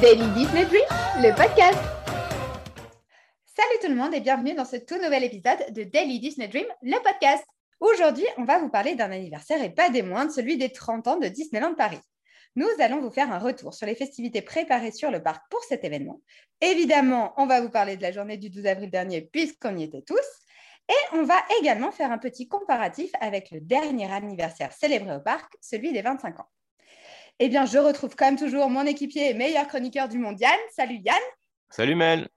Daily Disney Dream, le podcast. Salut tout le monde et bienvenue dans ce tout nouvel épisode de Daily Disney Dream, le podcast. Aujourd'hui, on va vous parler d'un anniversaire et pas des moindres, celui des 30 ans de Disneyland Paris. Nous allons vous faire un retour sur les festivités préparées sur le parc pour cet événement. Évidemment, on va vous parler de la journée du 12 avril dernier puisqu'on y était tous. Et on va également faire un petit comparatif avec le dernier anniversaire célébré au parc, celui des 25 ans. Eh bien, je retrouve comme toujours mon équipier et meilleur chroniqueur du monde, Yann. Salut Yann. Salut Mel.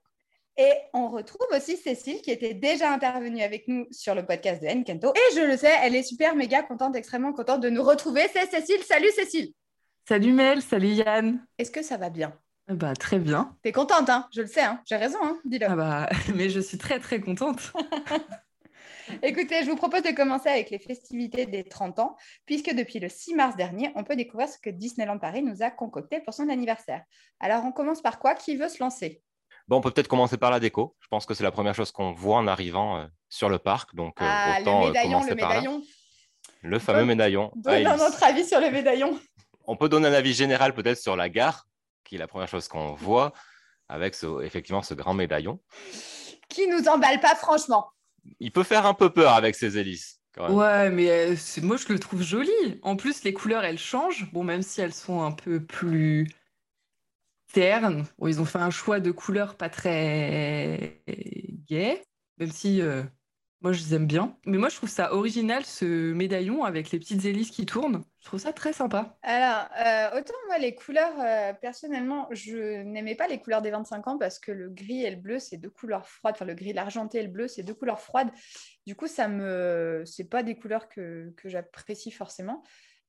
Et on retrouve aussi Cécile qui était déjà intervenue avec nous sur le podcast de Enkento. Et je le sais, elle est super méga contente, extrêmement contente de nous retrouver. C'est Cécile. Salut Cécile. Salut Mel, salut Yann. Est-ce que ça va bien? Bah très bien. T'es contente, hein? Je le sais, hein j'ai raison, hein dis-le. Ah bah, mais je suis très très contente. Écoutez, je vous propose de commencer avec les festivités des 30 ans, puisque depuis le 6 mars dernier, on peut découvrir ce que Disneyland Paris nous a concocté pour son anniversaire. Alors, on commence par quoi? Qui veut se lancer? Bon, on peut peut-être commencer par la déco. Je pense que c'est la première chose qu'on voit en arrivant euh, sur le parc. Donc, euh, ah, autant le médaillon, le médaillon. Là. Le fameux médaillon. Donne Ah, notre avis sur le médaillon. On peut donner un avis général peut-être sur la gare, qui est la première chose qu'on voit, avec ce- effectivement ce grand médaillon. Qui nous emballe pas, franchement Il peut faire un peu peur avec ses hélices. Ouais, mais euh, moi je le trouve joli. En plus, les couleurs elles changent. Bon, même si elles sont un peu plus ternes. Ils ont fait un choix de couleurs pas très gai, même si euh, moi je les aime bien. Mais moi je trouve ça original ce médaillon avec les petites hélices qui tournent. Je trouve ça très sympa. Alors, euh, autant moi, les couleurs, euh, personnellement, je n'aimais pas les couleurs des 25 ans parce que le gris et le bleu, c'est deux couleurs froides. Enfin, le gris, l'argenté et le bleu, c'est deux couleurs froides. Du coup, ça me... c'est pas des couleurs que, que j'apprécie forcément.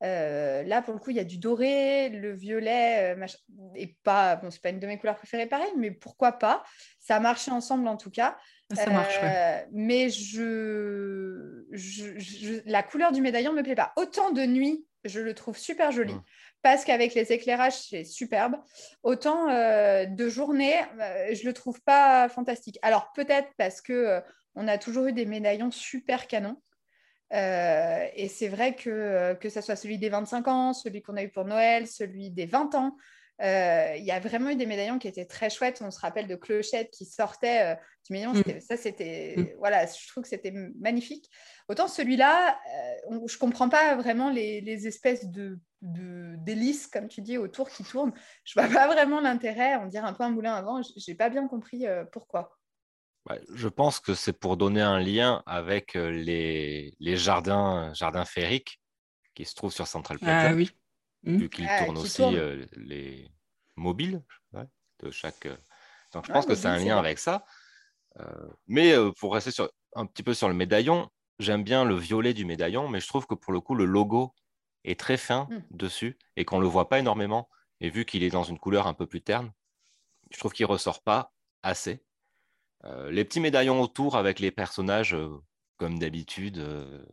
Euh, là, pour le coup, il y a du doré, le violet, euh, machin- et pas, bon, c'est pas une de mes couleurs préférées, pareil, mais pourquoi pas Ça a marché ensemble en tout cas. Ça marche, ouais. Euh, Mais je... je- je- la couleur du médaillon me plaît pas. Autant de nuit, je le trouve super joli. Parce qu'avec les éclairages, c'est superbe. Autant euh, de journée, euh, je le trouve pas fantastique. Alors peut-être parce que euh, on a toujours eu des médaillons super canons. Euh, et c'est vrai que euh, que ce soit celui des 25 ans, celui qu'on a eu pour Noël, celui des 20 ans, euh, il y a vraiment eu des médaillons qui étaient très chouettes. On se rappelle de Clochette qui sortait euh, du médaillon. Mm. Ça, c'était. Mm. Voilà, je trouve que c'était magnifique. Autant celui-là, euh, je comprends pas vraiment les, les espèces de d'hélices, comme tu dis, autour qui tournent. Je vois pas vraiment l'intérêt. On dirait un peu un moulin avant. J- J'ai pas bien compris pourquoi. Ouais, je pense que c'est pour donner un lien avec les, les jardins, jardins féeriques qui se trouvent sur Central Plaza. Ah oui. vu qu'ils Ah, tournent qui aussi euh, les mobiles ouais, de chaque. Donc je pense que c'est un lien avec ça. Euh, mais euh, pour rester sur, un petit peu sur le médaillon, j'aime bien le violet du médaillon, mais je trouve que pour le coup, le logo est très fin Mm. dessus et qu'on ne le voit pas énormément. Et vu qu'il est dans une couleur un peu plus terne, je trouve qu'il ne ressort pas assez. Euh, les petits médaillons autour avec les personnages, euh, comme d'habitude, euh,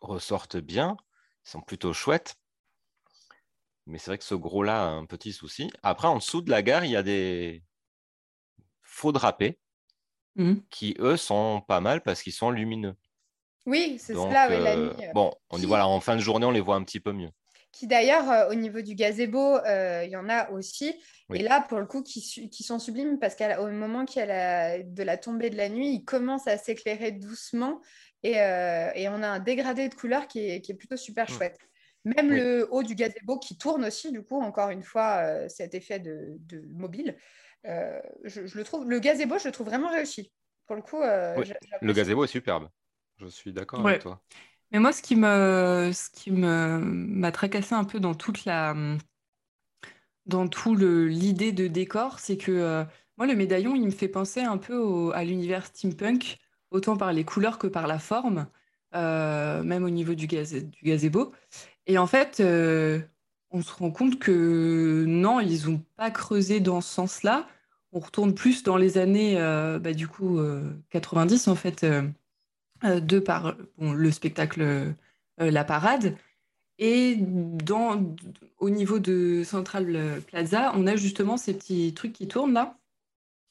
ressortent bien. Ils sont plutôt chouettes. Mais c'est vrai que ce gros-là a un petit souci. Après, en dessous de la gare, il y a des faux drapés Mhm. qui, eux, sont pas mal parce qu'ils sont lumineux. Oui, c'est cela, oui, la euh, nuit. euh, bon, on dit voilà, en fin de journée, on les voit un petit peu mieux. Qui d'ailleurs, euh, au niveau du gazebo, euh, il y en a aussi. Oui. Et là, pour le coup, qui, sont sublimes parce qu'au moment qu'il y a la- de la tombée de la nuit, ils commencent à s'éclairer doucement et, euh, et on a un dégradé de couleurs qui est, qui est plutôt super Mm. chouette. Même Oui. le haut du gazebo qui tourne aussi, du coup, encore une fois, euh, cet effet de, de mobile. Euh, je, je le trouve, le gazebo, je le trouve vraiment réussi. Pour le coup, euh, Oui, Le gazebo est superbe. Je suis d'accord Ouais. avec toi. Mais moi, ce qui me, ce qui me m'a tracassé un peu dans toute la, dans tout le l'idée de décor, c'est que euh, moi, le médaillon, il me fait penser un peu à l'univers steampunk, autant par les couleurs que par la forme, euh, même au niveau du gaz, du gazebo. Et en fait, euh, on se rend compte que non, ils n'ont pas creusé dans ce sens-là. On retourne plus dans les années, bah, du coup, euh, 90, en fait. Euh, euh, de par le spectacle euh, La Parade. Et dans, au niveau de Central Plaza, on a justement ces petits trucs qui tournent là,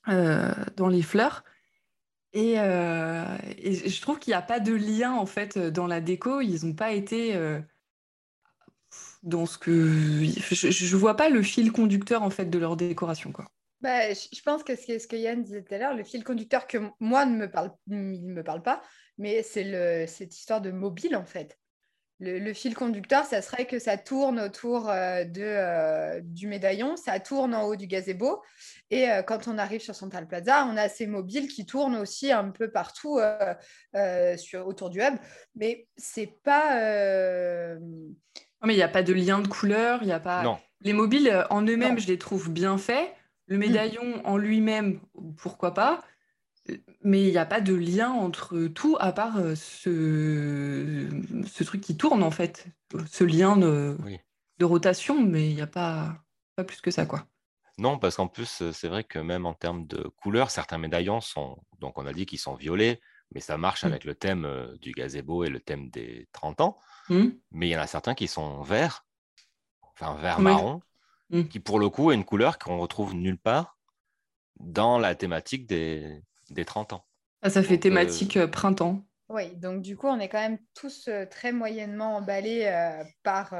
euh, dans les fleurs. Et, euh, je trouve qu'il n'y a pas de lien en fait dans la déco. Ils n'ont pas été. euh, dans ce que je, ne vois pas le fil conducteur en fait de leur décoration quoi. Bah, je pense que ce que Yann disait tout à l'heure, le fil conducteur que moi ne me parle, il me parle pas, mais c'est cette histoire de mobile en fait le, fil conducteur, ça serait que ça tourne autour euh, de, euh, du médaillon, ça tourne en haut du gazebo. Et euh, quand on arrive sur Central Plaza, on a ces mobiles qui tournent aussi un peu partout sur, autour du hub. Mais c'est pas. mais il n'y a pas de lien de couleur, il y a pas. Non. Les mobiles en eux-mêmes, je les trouve bien faits. Le médaillon en lui-même, pourquoi pas mais il n'y a pas de lien entre tout à part euh, ce, ce truc qui tourne en fait, ce lien de, de rotation, mais il n'y a pas, pas plus que ça quoi. Non, parce qu'en plus, euh, c'est vrai que même en termes de couleurs, certains médaillons sont, donc on a dit qu'ils sont violets, mais ça marche mmh. avec le thème euh, du gazebo et le thème des 30 ans. Mmh. Mais il y en a certains qui sont verts, enfin vert marron, mmh. qui pour le coup est une couleur qu'on retrouve nulle part dans la thématique des, des 30 ans. Ah, ça fait thématique euh, printemps. Oui, donc du coup, on est quand même tous euh, très moyennement emballés euh, par,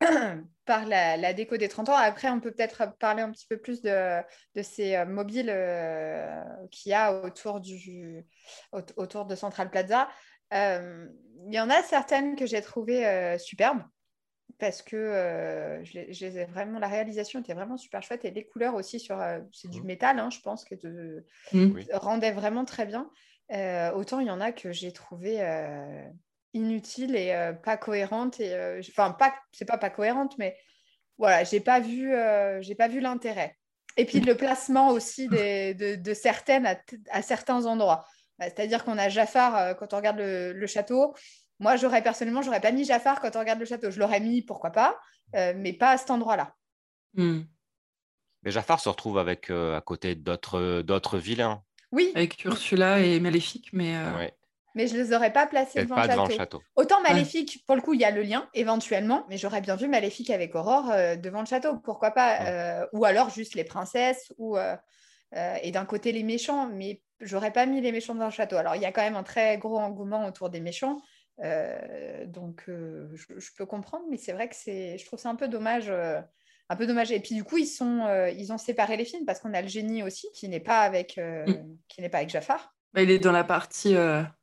par la, déco des 30 ans. Après, on peut peut-être parler un petit peu plus de, de ces mobiles qu'il y a autour, du, autour de Central Plaza. Il y en a certaines que j'ai trouvées superbes parce que euh, je, vraiment, la réalisation était vraiment super chouette et les couleurs aussi sur euh, c'est du mmh. métal, hein, je pense que de, mmh. rendait vraiment très bien. Euh, autant il y en a que j'ai trouvé inutiles et pas cohérentes et enfin pas c'est pas pas cohérente mais voilà j'ai pas vu j'ai pas vu l'intérêt. Et puis le placement aussi des, de, certaines à, certains endroits. C'est-à-dire qu'on a Jafar quand on regarde le, le château moi, j'aurais personnellement, j'aurais pas mis Jafar quand on regarde le château. Je l'aurais mis, pourquoi pas, euh, mais pas à cet endroit-là. Hmm. Mais Jafar se retrouve avec euh, à côté d'autres d'autres vilains. Oui. Avec Ursula et Maléfique, mais. Euh, mais je les aurais pas placés devant, le château. Autant Maléfique, pour le coup, il y a le lien éventuellement, mais j'aurais bien vu Maléfique avec Aurore devant le château. Pourquoi pas Ou alors juste les princesses ou et d'un côté les méchants, mais j'aurais pas mis les méchants dans le château. Alors il y a quand même un très gros engouement autour des méchants. Euh, donc, euh, je, peux comprendre, mais c'est vrai que c'est, je trouve ça un peu dommage. Euh, un peu dommage. Et puis, du coup, ils, sont, ils ont séparé les films parce qu'on a le génie aussi qui n'est pas avec, mm. qui n'est pas avec Jafar. Bah, il est dans la partie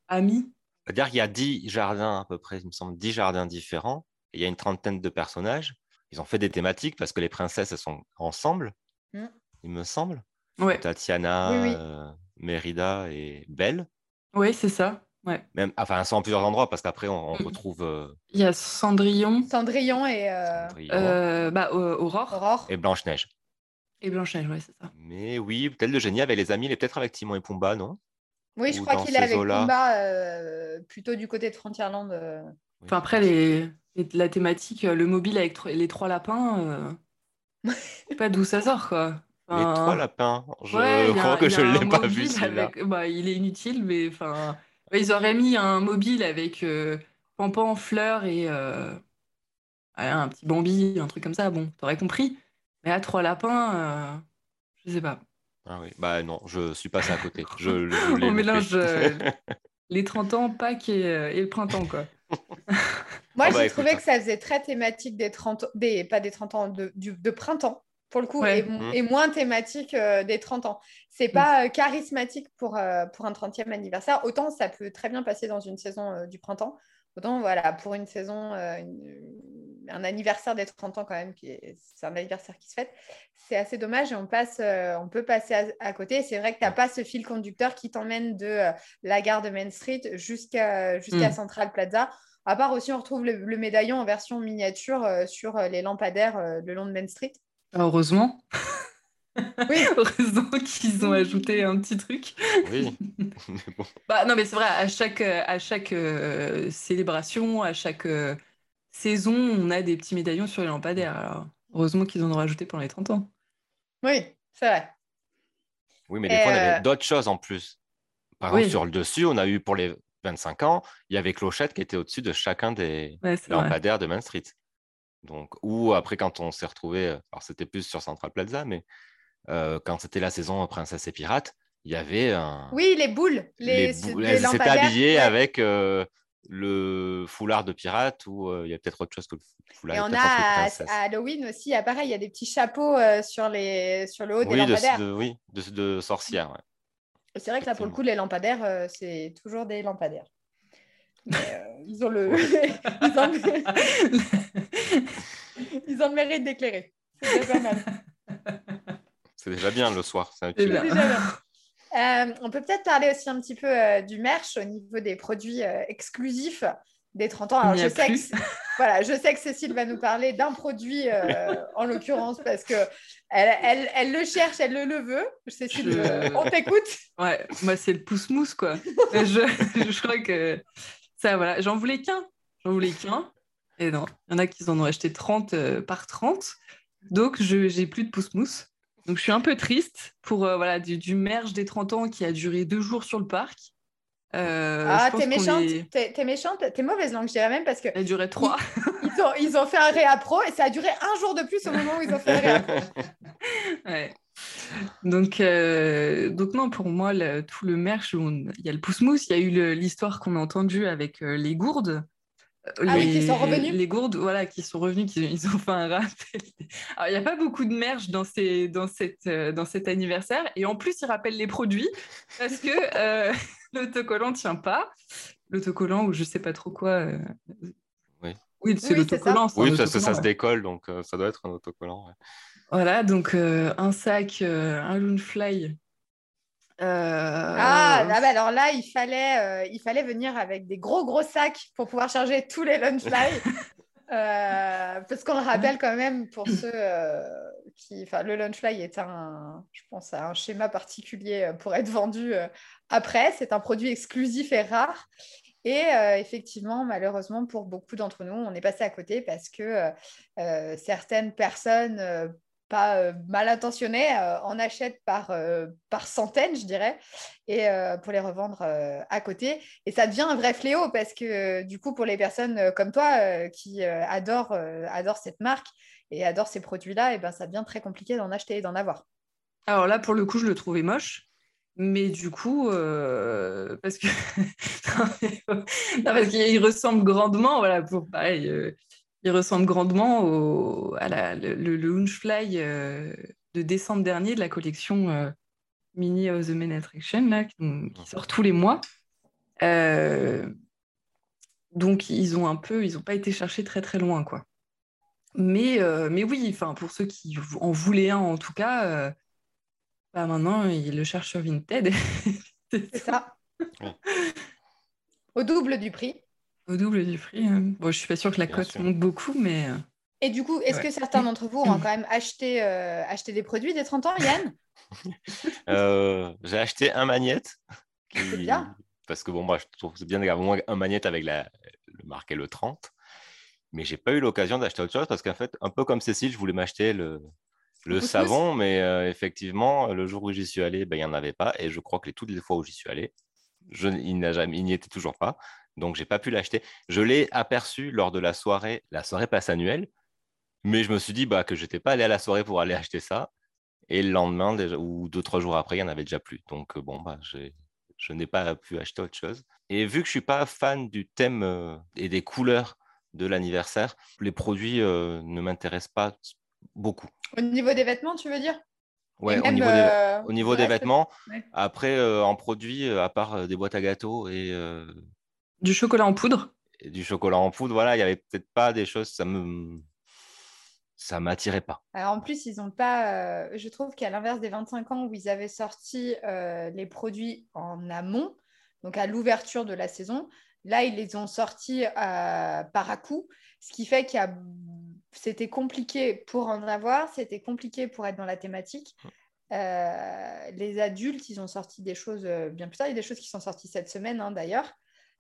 ami. C'est-à-dire qu'il y a 10 jardins à peu près, il me semble, 10 jardins différents. Et il y a une trentaine de personnages. Ils ont fait des thématiques parce que les princesses, elles sont ensemble, mm. il me semble. Ouais. Tatiana, Mérida et Belle. Oui, c'est ça. Ouais. Même, enfin, elles sont en plusieurs endroits parce qu'après, on, mm. retrouve. Euh, Il y a Cendrillon. Cendrillon et. Euh, euh, bah, Aurore. Aurore. Et Blanche-Neige. Et Blanche-Neige, ouais, c'est ça. Mais oui, peut-être le génie avec les amis, il est peut-être avec Timon et Pumba, non? Oui, je crois qu'il est avec Pumba, plutôt du côté de Frontierland. Enfin, après, les, la thématique, le mobile avec les trois lapins, je sais pas d'où ça sort, quoi. les trois lapins, je crois que je ne l'ai pas vu. Avec... Bah, il est inutile, mais enfin. Ils auraient mis un mobile avec euh, Pampan, Fleur et euh, un petit Bambi, un truc comme ça. Bon, t'aurais compris. Mais à trois lapins, euh, je sais pas. Ah oui, bah non, je suis passé à côté. Je, On mélange les 30 ans, Pâques et, le printemps, quoi. Moi, ah bah, j'ai trouvé que ça faisait très thématique des 30 des, pas des 30 ans, de, de printemps pour le coup, mmh. et, moins thématique euh, des 30 ans. C'est mmh. pas euh, charismatique pour, euh, pour un 30e anniversaire. Autant ça peut très bien passer dans une saison du printemps. Autant, voilà, pour une saison, un anniversaire des 30 ans quand même, c'est un anniversaire qui se fête, c'est assez dommage et on, passe, on peut passer à, côté. C'est vrai que tu n'as pas ce fil conducteur qui t'emmène de la gare de Main Street jusqu'à jusqu'à mmh. Central Plaza. À part aussi, on retrouve le, le médaillon en version miniature sur les lampadaires le long de Main Street. Heureusement. Oui. Heureusement qu'ils ont ajouté un petit truc. Oui. bah, non, mais c'est vrai, à chaque, à chaque euh, célébration, à chaque euh, saison, on a des petits médaillons sur les lampadaires. Alors, heureusement qu'ils en ont rajouté pendant les 30 ans. Oui, c'est vrai. Oui, mais des fois, on avait euh, d'autres choses en plus. Par exemple, sur le dessus, on a eu pour les 25 ans, il y avait Clochette qui était au-dessus de chacun des lampadaires de Main Street. Donc, ou après, quand on s'est retrouvé, euh, alors c'était plus sur Central Plaza, mais euh, quand c'était la saison Princesse et Pirates, il y avait un. Oui, les boules. Les, Elles s'étaient habillées avec euh, le foulard de pirate ou il y a peut-être autre chose que le foulard. Et on a à, Halloween aussi, pareil, il y a des petits chapeaux sur, les, sur le haut des lampadaires. De, oui, de, de sorcières. C'est vrai que là, pour le coup, les lampadaires, c'est toujours des lampadaires. Ils ont le. ils, ont... le mérite d'éclairer. C'est déjà pas mal. C'est déjà bien le soir. C'est déjà bien. Euh, on peut peut-être parler aussi un petit peu euh, du merch au niveau des produits euh, exclusifs des 30 ans. Alors, je sais, que, voilà, je sais que Cécile va nous parler d'un produit en l'occurrence parce que elle, elle, le cherche, elle le, veut. Cécile, on t'écoute. Ouais, moi, c'est le pouce-mousse, quoi. je, je, crois que ça, voilà, j'en voulais qu'un. J'en voulais qu'un. Et non, il y en a qui en ont acheté 30 par 30. Donc, je j'ai plus de pouce-mousse. Donc, je suis un peu triste pour euh, voilà, du, du, merge des 30 ans qui a duré deux jours sur le parc. Euh, ah, t'es méchante, t'es méchante, t'es mauvaise langue, je dirais même, parce que. Elle a duré trois. Ils, ont, ils, ont, fait un réappro et ça a duré un jour de plus au moment où ils ont fait un réappro. ouais. Donc, euh, donc, non, pour moi, tout le merch, il y a le pouce-mousse, il y a eu l'histoire qu'on a entendue avec les gourdes. Ah les, oui, qui sont revenus Les gourdes, voilà, qui sont revenus, qui, ils ont fait un rappel. Alors, il n'y a pas beaucoup de merch dans, ces, dans, cette, euh, dans cet anniversaire. Et en plus, ils rappellent les produits parce que euh, l'autocollant ne tient pas. L'autocollant, ou je ne sais pas trop quoi. Euh, oui, oui c'est l'autocollant. Oui, parce que ça se décolle, donc ça doit être un autocollant. Voilà, donc un sac, un Loonfly euh, ah, ah bah alors là, il fallait, euh, il fallait venir avec des gros gros sacs pour pouvoir charger tous les euh, parce qu'on le rappelle quand même pour ceux euh, qui. Enfin, le lunchfly est un, je pense, un schéma particulier pour être vendu après. C'est un produit exclusif et rare. Et effectivement, malheureusement, pour beaucoup d'entre nous, on est passé à côté parce que certaines personnes pas euh, mal intentionnés euh, en achètent par, euh, par centaines, je dirais, et pour les revendre à côté. Et ça devient un vrai fléau parce que du coup, pour les personnes comme toi qui adorent, adorent cette marque et adorent ces produits-là, et ben, ça devient très compliqué d'en acheter et d'en avoir. Alors là, pour le coup, je le trouvais moche. Mais du coup, parce parce qu'il ressemble grandement, voilà, pour pareil, il ressemble grandement au, à la, le, euh, de décembre dernier de la collection euh, Mini of the Main Attraction, là, qui, sort tous les mois. Euh, donc, ils ont un peu, ils n'ont pas été chercher très très loin, quoi. Mais, mais oui, enfin, pour ceux qui en voulaient un, en tout cas, bah maintenant, ils le cherchent sur Vinted. C'est ça. Au double du prix. Au double du prix. Hein. Bon, je suis pas sûre que la cote monte beaucoup, mais. Euh, Et du coup, est-ce que certains d'entre vous ont quand même acheté, euh, acheté des produits des 30 ans, Yann? Euh, J'ai acheté un magnète. C'est bien. Parce que bon, moi, je trouve c'est bien d'avoir au moins un magnète avec la... le marqué le 30. Mais j'ai pas eu l'occasion d'acheter autre chose parce qu'en fait, un peu comme Cécile, je voulais m'acheter le, le savon, mais effectivement, le jour où j'y suis allé, ben, il n'y en avait pas. Et je crois que les, toutes les fois où j'y suis allé, je, il n'y était toujours pas donc j'ai pas pu l'acheter. Je l'ai aperçu lors de la soirée, la soirée passe annuelle, mais je me suis dit bah, que j'étais pas allé à la soirée pour aller acheter ça. Et le lendemain, déjà, ou deux, trois jours après, il n'y en avait déjà plus. Donc euh, bon, bah, je n'ai pas pu acheter autre chose. Et vu que je suis pas fan du thème euh, et des couleurs de l'anniversaire, les produits euh, ne m'intéressent pas beaucoup. Au niveau des vêtements, tu veux dire? Ouais, au niveau, des, au niveau des, vêtements. Après, en produits, à part des boîtes à gâteaux et du chocolat en poudre? Du chocolat en poudre, voilà, il n'y avait peut-être pas des choses, ça me ça m'attirait pas. Alors en plus, ils n'ont pas, euh, je trouve qu'à l'inverse des 25 ans où ils avaient sorti euh, les produits en amont, donc à l'ouverture de la saison, là, ils les ont sortis euh, par à coup, ce qui fait que c'était compliqué pour en avoir, c'était compliqué pour être dans la thématique. les adultes, ils ont sorti des choses bien plus tard. Il y a des choses qui sont sorties cette semaine, hein, d'ailleurs.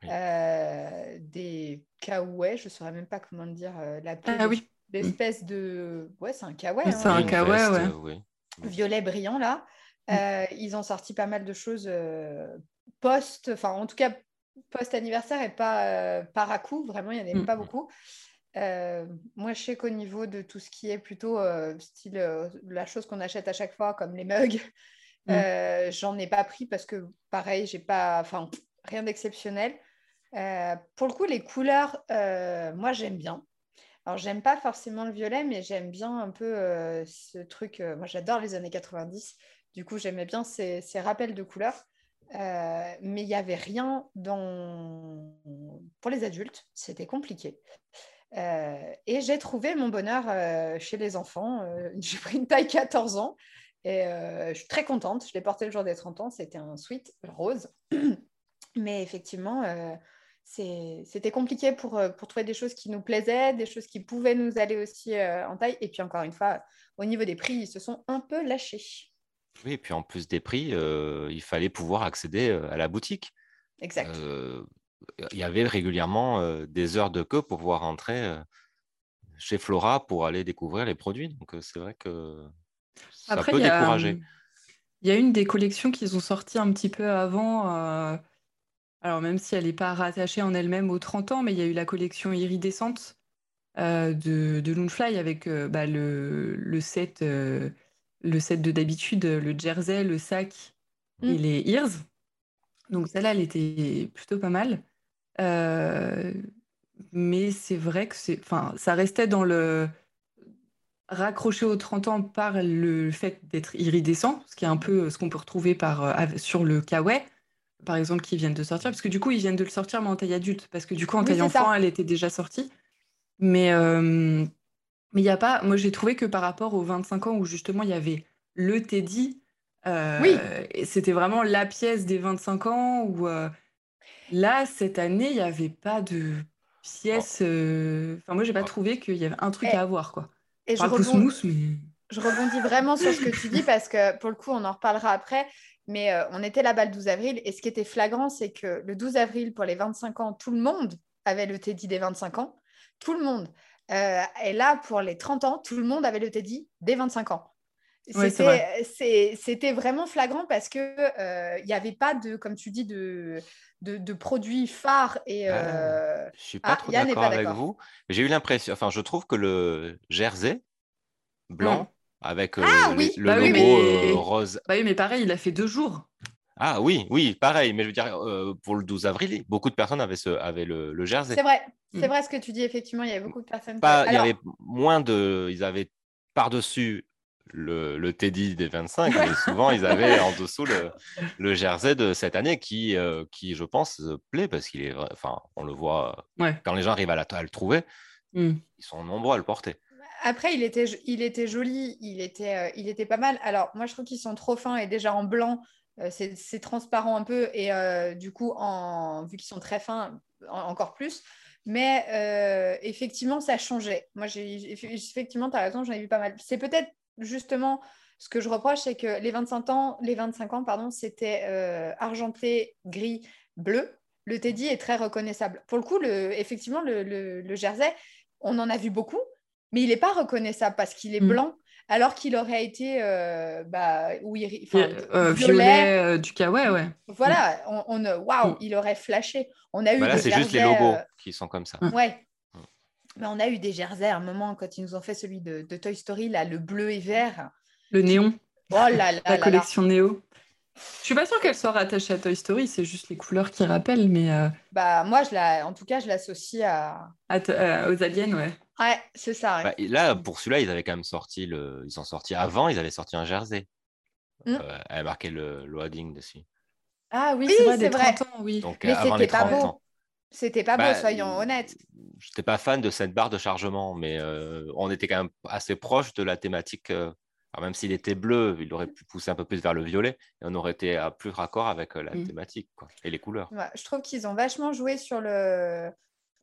Euh, des kawaii, je ne saurais même pas comment dire euh, la ah, oui. L'espèce de. Ouais, c'est un kawaii. C'est hein. un kawaii, ouais. Violet brillant, là. Mm. Euh, ils ont sorti pas mal de choses post, enfin, en tout cas, post-anniversaire et pas par à coup. Vraiment, il n'y en avait mm. pas beaucoup. moi, je sais qu'au niveau de tout ce qui est plutôt style la chose qu'on achète à chaque fois, comme les mugs, mm. j'en ai pas pris parce que pareil, j'ai pas, enfin, rien d'exceptionnel. Pour le coup, les couleurs, moi, j'aime bien. Alors, j'aime pas forcément le violet, mais j'aime bien un peu ce truc. moi, j'adore les années 90. Du coup, j'aimais bien ces, ces, rappels de couleurs. mais il n'y avait rien dans... pour les adultes. C'était compliqué. et j'ai trouvé mon bonheur chez les enfants. j'ai pris une taille 14 ans. Et je suis très contente. Je l'ai porté le jour des 30 ans. C'était un sweat rose. Mais effectivement, c'était compliqué pour, pour, trouver des choses qui nous plaisaient, des choses qui pouvaient nous aller aussi en taille. Et puis encore une fois, au niveau des prix, ils se sont un peu lâchés. Oui, et puis en plus des prix, il fallait pouvoir accéder à la boutique. Exact. il y avait régulièrement des heures de queue pour pouvoir entrer chez Flora pour aller découvrir les produits. Donc c'est vrai que ça peut décourager. Il y a une des collections qu'ils ont sorties un petit peu avant alors même si elle n'est pas rattachée en elle-même aux 30 ans, mais il y a eu la collection iridescente euh, de, de Loonfly avec euh, bah, le, set, euh, le set de d'habitude, le jersey, le sac et mm. les ears. Donc celle-là, elle était plutôt pas mal. mais c'est vrai que c'est, enfin, ça restait dans le raccroché aux 30 ans par le fait d'être iridescent, ce qui est un peu ce qu'on peut retrouver par, sur le kawaii par exemple, qui viennent de sortir, parce que du coup, ils viennent de le sortir, mais en taille adulte, parce que du coup, en taille enfant, elle était déjà sortie. Mais euh, mais il n'y a pas. Moi, j'ai trouvé que par rapport aux 25 ans où justement il y avait le Teddy, euh, oui. c'était vraiment la pièce des 25 ans. Où euh, là, cette année, il n'y avait pas de pièce. Enfin, moi, j'ai pas oh. trouvé qu'il y avait un truc à avoir, quoi. Et je rebondis... je rebondis vraiment sur ce que tu dis parce que pour le coup, on en reparlera après. Mais euh, on était là-bas le 12 avril. Et ce qui était flagrant, c'est que le 12 avril, pour les 25 ans, tout le monde avait le Teddy des 25 ans. Tout le monde. Euh, et là, pour les 30 ans, tout le monde avait le Teddy des 25 ans. C'était vraiment flagrant parce qu'il euh, n'y avait pas de, comme tu dis, de, de, produits phares. Et, ah, je ne suis pas ah, trop d'accord avec vous. J'ai eu l'impression, enfin, je trouve que le jersey blanc, avec euh, ah le, bah logo euh, rose. Bah oui, mais pareil, il a fait deux jours. Ah oui, oui, pareil. Mais je veux dire, euh, pour le 12 avril, beaucoup de personnes avaient, ce, avaient le, le jersey. C'est vrai, c'est mm. vrai ce que tu dis, effectivement, il y avait beaucoup de personnes. Pas, Il y avait moins de. Ils avaient par-dessus le, le, Teddy des 25, mais souvent ils avaient en dessous le, le, jersey de cette année qui, qui je pense, plaît parce qu'il est. Enfin, on le voit quand les gens arrivent à, le trouver, mm. ils sont nombreux à le porter. Après, il était, il était joli, il était, euh, il était pas mal. Alors, moi, je trouve qu'ils sont trop fins et déjà en blanc, euh, c'est transparent un peu. Et euh, du coup, vu qu'ils sont très fins, encore plus. Mais effectivement, ça changeait. Moi, effectivement, tu as raison, j'en ai vu pas mal. C'est peut-être justement ce que je reproche, c'est que les 25 ans, les 25 ans pardon, c'était argenté, gris, bleu. Le Teddy est très reconnaissable. Pour le coup, effectivement, le jersey, on en a vu beaucoup, mais il n'est pas reconnaissable parce qu'il est mm. blanc, alors qu'il aurait été euh, bah, oui, euh, violet, euh, du kawaii, ouais. Voilà, mm. on, waouh, mm. il aurait flashé. On a eu voilà, c'est juste les logos qui sont comme ça. Ouais. Mais on a eu des jerseys à un moment quand ils nous ont fait celui de, Toy Story, là, le bleu et vert. Le néon. Oh là là. La collection néo. Je suis pas sûre qu'elle soit rattachée à Toy Story, c'est juste les couleurs qui rappellent, mais. Bah moi, je la, en tout cas, je l'associe à. aux aliens, ouais. Ouais, c'est ça. Bah, là, pour celui-là, ils avaient quand même sorti le. Ils sont sortis avant, ils avaient sorti un jersey. Mmh. Euh, elle a marqué le loading dessus. Ah oui, c'est vrai, des 30 ans, oui. Donc, mais c'était pas beau. C'était pas beau, soyons honnêtes. J'étais pas fan de cette barre de chargement, mais euh, on était quand même assez proche de la thématique. Euh, alors même s'il était bleu, il aurait pu pousser un peu plus vers le violet et on aurait été à plus raccord avec la mmh. thématique quoi, et les couleurs. je trouve qu'ils ont vachement joué sur le,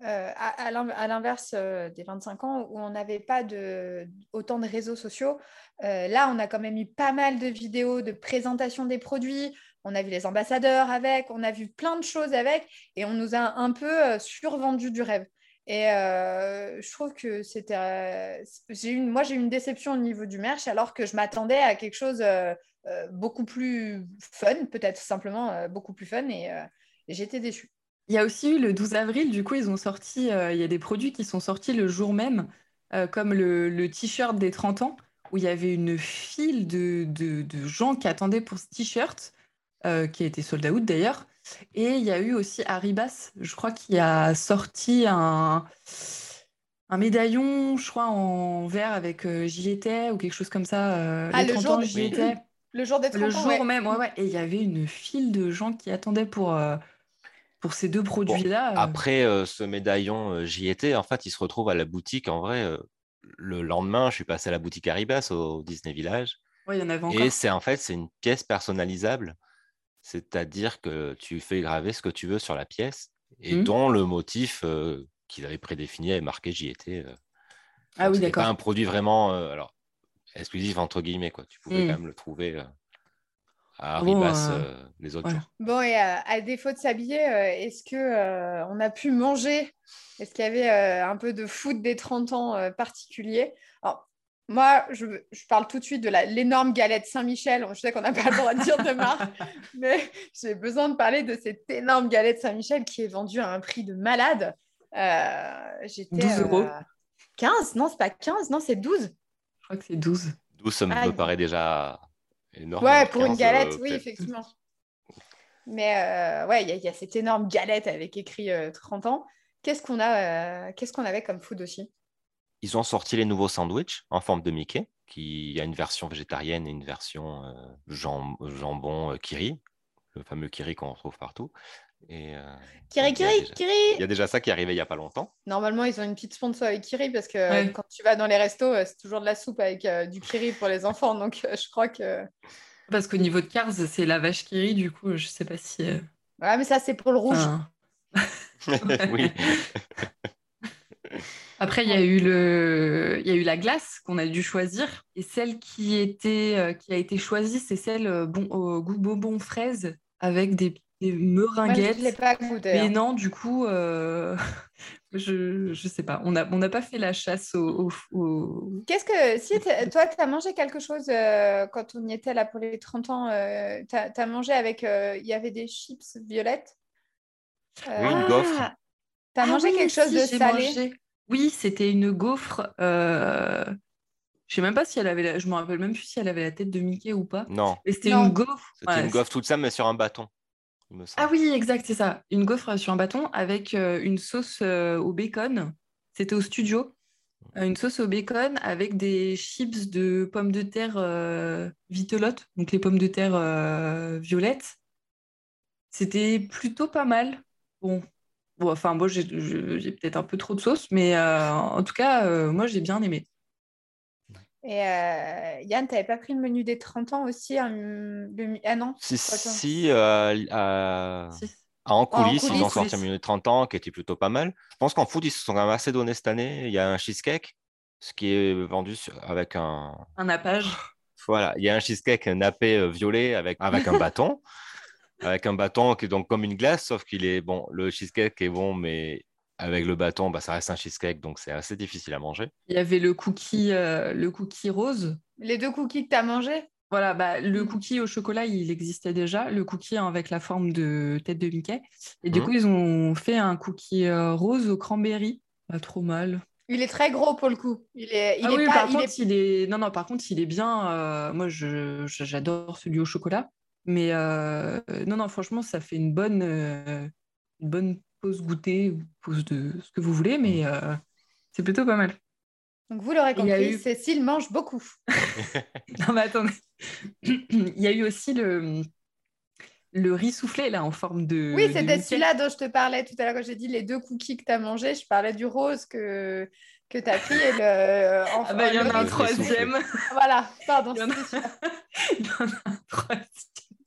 euh, à, l'inverse euh, des 25 ans où on n'avait pas de, autant de réseaux sociaux, euh, là, on a quand même eu pas mal de vidéos de présentation des produits. On a vu les ambassadeurs avec, on a vu plein de choses avec, et on nous a un peu survendu du rêve. Et je trouve que c'était. J'ai moi, j'ai eu une déception au niveau du merch, alors que je m'attendais à quelque chose beaucoup plus fun, peut-être simplement beaucoup plus fun, et, et j'étais déçue. Il y a aussi eu le 12 avril, du coup, ils ont sorti, euh, il y a des produits qui sont sortis le jour même, euh, comme le, t-shirt des 30 ans, où il y avait une file de, de, gens qui attendaient pour ce t-shirt, euh, qui a été sold out d'ailleurs. Et il y a eu aussi Haribas, je crois, qui a sorti un, un médaillon, je crois, en verre avec euh, J'y étais ou quelque chose comme ça. euh, Ah, les le 30 jour ans, de- j'y étais. Le jour des 30 Le ans, jour ouais. même, ouais, ouais. Et il y avait une file de gens qui attendaient pour, euh, pour ces deux produits-là. euh. Après euh, ce médaillon, euh, j'y étais. En fait, il se retrouve à la boutique. En vrai, euh, le lendemain, je suis passé à la boutique Haribas au Disney Village. Ouais, il y en avait encore. Et c'est en fait, c'est une pièce personnalisable. C'est-à-dire que tu fais graver ce que tu veux sur la pièce et Mhm. dont le motif euh, qu'il avait prédéfini est marqué j'y étais. euh. Ah Donc, oui, d'accord. pas un produit vraiment euh, alors, exclusif entre guillemets. Quoi. Tu pouvais quand même le trouver euh, à Bon, euh, euh, les autres ouais. jours. Bon, et euh, à défaut de s'habiller, euh, est-ce que euh, on a pu manger? Est-ce qu'il y avait euh, un peu de food des 30 ans euh, particulier Alors, moi, je, je parle tout de suite de l'énorme galette Saint-Michel. Je sais qu'on n'a pas le droit de dire de marque, mais j'ai besoin de parler de cette énorme galette Saint-Michel qui est vendue à un prix de malade. Euh, J'étais 12 euros. euh, 15 Non, c'est pas 15, non, c'est 12. Je crois que c'est 12. 12, ça me Aïe. paraît déjà énorme. Ouais, pour une 15, galette, euh, oui, effectivement. Mais euh, ouais, il y, y a cette énorme galette avec écrit euh, 30 ans. Qu'est-ce qu'on a, euh, qu'est-ce qu'on avait comme food aussi? Ils ont sorti les nouveaux sandwichs en forme de Mickey, qui il y a une version végétarienne et une version euh, jam- jambon euh, kiri, le fameux kiri qu'on retrouve partout. Et, euh, Kiri, donc, il y a Kiri, déjà- Kiri Il y a déjà ça qui est arrivé il n'y a pas longtemps. Normalement, ils ont une petite sponsor avec Kiri parce que Ouais. quand tu vas dans les restos, c'est toujours de la soupe avec euh, du Kiri pour les enfants. Donc, euh, je crois que. Parce qu'au niveau de Cars, c'est la vache qui rit, du coup, je sais pas si. Ouais, mais ça, c'est pour le rouge. enfin, oui. Après, il y a eu le, il y a eu la glace qu'on a dû choisir, et celle qui était, euh, qui a été choisie, c'est celle euh, bon, au goût bonbon fraise avec des, des Moi, meringuettes. je ne l'ai pas goûté. Mais hein. non, du coup, euh, je, je sais pas. On n'a on n'a pas fait la chasse au, au- au- Qu'est-ce que. Si, t'as- toi, tu as mangé quelque chose euh, quand on y était là pour les 30 ans Tu as, mangé avec. euh, Il y avait des chips violettes? Oui, une gaufre. Tu as Ah mangé oui, quelque chose si, de salé? mangé. Oui, c'était une gaufre. euh, Je sais même pas si elle avait, la- je me rappelle même plus si elle avait la tête de Mickey ou pas. Non, Mais c'était une gaufre. c'était Ouais, une gaufre toute simple, mais sur un bâton. me. Ah oui, exact, c'est ça. Une gaufre sur un bâton avec euh, une sauce euh, au bacon. C'était au studio. Euh, une sauce au bacon avec des chips de pommes de terre euh, vitelottes, donc les pommes de terre euh, violettes. C'était plutôt pas mal. Bon, bon enfin, moi j'ai peut-être un peu trop de sauce, mais euh, en tout cas, euh, moi j'ai bien aimé. Et euh, Yann, tu n'avais pas pris le menu des 30 ans aussi un- le- Ah non Si, euh, à- Si. en coulisses, ils ont sorti un menu de 30 ans qui était plutôt pas mal. Je pense qu'en food, ils se sont quand même assez donné cette année. Il y a un cheesecake, ce qui est vendu avec un. Un nappage. Voilà, il y a un cheesecake nappé violet avec, avec un bâton. avec un bâton qui est donc comme une glace, sauf qu'il est bon. Le cheesecake est bon, mais avec le bâton, bah, ça reste un cheesecake, donc c'est assez difficile à manger. Il y avait le cookie, euh, le cookie rose. Les deux cookies que tu as mangés? Voilà, bah, le Mm. cookie au chocolat, il existait déjà, le cookie avec la forme de tête de Mickey. Et du Mhm. coup, ils ont fait un cookie euh, rose au cranberry. Pas trop mal. Il est très gros pour le coup. Il est, il ah est oui, pas. par il contre, est- il est... Non, non, par contre, il est bien. euh, Moi, je, je- j'adore celui au chocolat. Mais euh, non, non, franchement, ça fait une bonne, euh, une bonne pause goûter, ou pause de ce que vous voulez, mais euh, c'est plutôt pas mal. Donc, vous l'aurez compris, eu- Cécile mange beaucoup. Non, mais attendez. Il y a eu aussi le, le riz soufflé, là, en forme de. Oui, c'était celui-là dont je te parlais tout à l'heure quand j'ai dit les deux cookies que tu as mangés. Je parlais du rose que, que tu as pris et le. Ah bah, il y en a un troisième. Voilà, pardon. Il y en a un troisième.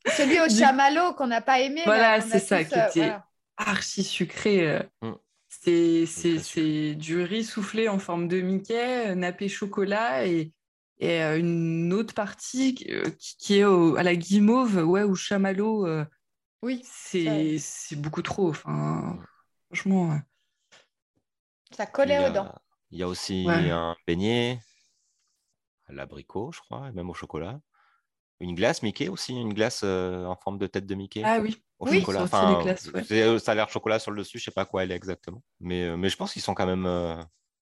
Celui au chamallow qu'on n'a pas aimé. Voilà, c'est ça, qui euh, était- voilà. Archi sucré. euh. Mm. C'est, C'est c'est, du riz soufflé en forme de Mickey, euh, nappé chocolat et, et une autre partie qui, qui- est au- à la guimauve, ouais, ou chamallow. euh, Oui, c'est, c'est beaucoup trop. Enfin, franchement. ça collait aux dents. a, il y a aussi Ouais. un beignet à l'abricot, je crois, et même au chocolat. Une glace Mickey aussi, une glace euh, en forme de tête de Mickey. Ah oui. au Oui. chocolat. Sorti Enfin, des glaces, ouais. euh, ça a l'air chocolat sur le dessus, je sais pas quoi elle est exactement. Mais, euh, mais je pense qu'ils sont quand même. euh,